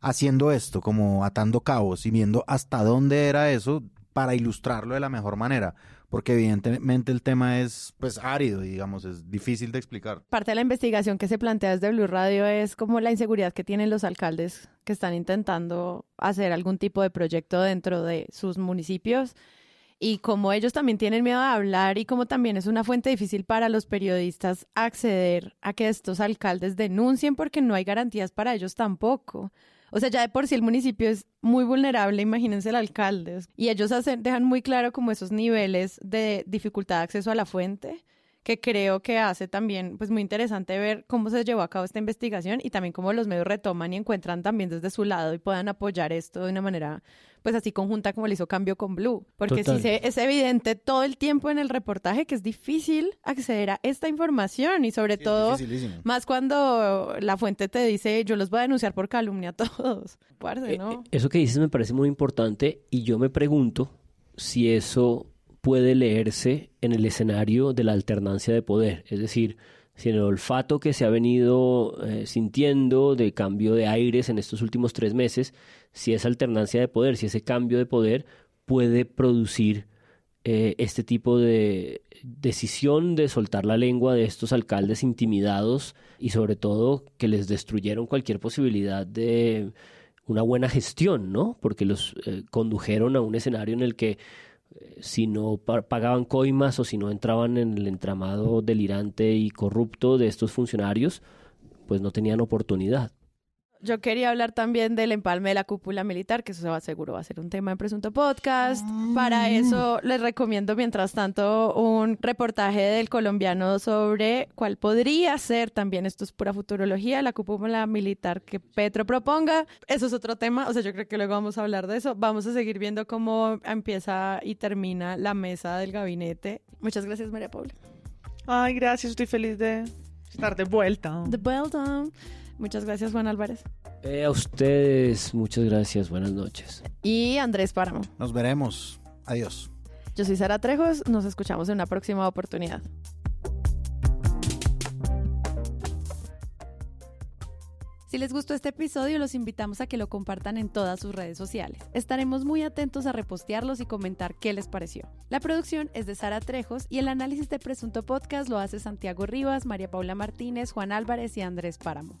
haciendo esto, como atando cabos y viendo hasta dónde era eso para ilustrarlo de la mejor manera, porque evidentemente el tema es pues árido, digamos, es difícil de explicar. Parte de la investigación que se plantea desde Blue Radio es como la inseguridad que tienen los alcaldes que están intentando hacer algún tipo de proyecto dentro de sus municipios y como ellos también tienen miedo a hablar y como también es una fuente difícil para los periodistas acceder a que estos alcaldes denuncien porque no hay garantías para ellos tampoco. O sea, ya de por sí el municipio es muy vulnerable, imagínense el alcalde. Y ellos hacen, dejan muy claro como esos niveles de dificultad de acceso a la fuente, que creo que hace también pues muy interesante ver cómo se llevó a cabo esta investigación y también cómo los medios retoman y encuentran también desde su lado y puedan apoyar esto de una manera pues así conjunta como lo hizo Cambio con Blue. Porque Total. sí se, es evidente todo el tiempo en el reportaje que es difícil acceder a esta información y sobre todo más cuando la fuente te dice yo los voy a denunciar por calumnia a todos. Parce, ¿no? Eso que dices me parece muy importante y yo me pregunto si eso puede leerse en el escenario de la alternancia de poder, es decir, si en el olfato que se ha venido eh, sintiendo de cambio de aires en estos últimos tres meses, si esa alternancia de poder, si ese cambio de poder puede producir eh, este tipo de decisión de soltar la lengua de estos alcaldes intimidados y sobre todo que les destruyeron cualquier posibilidad de una buena gestión, ¿no? Porque los eh, condujeron a un escenario en el que si no pa- pagaban coimas o si no entraban en el entramado delirante y corrupto de estos funcionarios, pues no tenían oportunidad. Yo quería hablar también del empalme de la cúpula militar, que eso se va, seguro va a ser un tema en Presunto Podcast. Para eso les recomiendo, mientras tanto, un reportaje del colombiano sobre cuál podría ser también, esto es pura futurología, la cúpula militar que Petro proponga. Eso es otro tema, o sea, yo creo que luego vamos a hablar de eso. Vamos a seguir viendo cómo empieza y termina la mesa del gabinete. Muchas gracias, María Paula. Ay, gracias, estoy feliz de estar de vuelta. Bell Down. Muchas gracias, Juan Álvarez. Eh, a ustedes, muchas gracias, buenas noches. Y Andrés Páramo. Nos veremos. Adiós. Yo soy Sara Trejos, nos escuchamos en una próxima oportunidad. Si les gustó este episodio, los invitamos a que lo compartan en todas sus redes sociales. Estaremos muy atentos a repostearlos y comentar qué les pareció. La producción es de Sara Trejos y el análisis de Presunto Podcast lo hace Santiago Rivas, María Paula Martínez, Juan Álvarez y Andrés Páramo.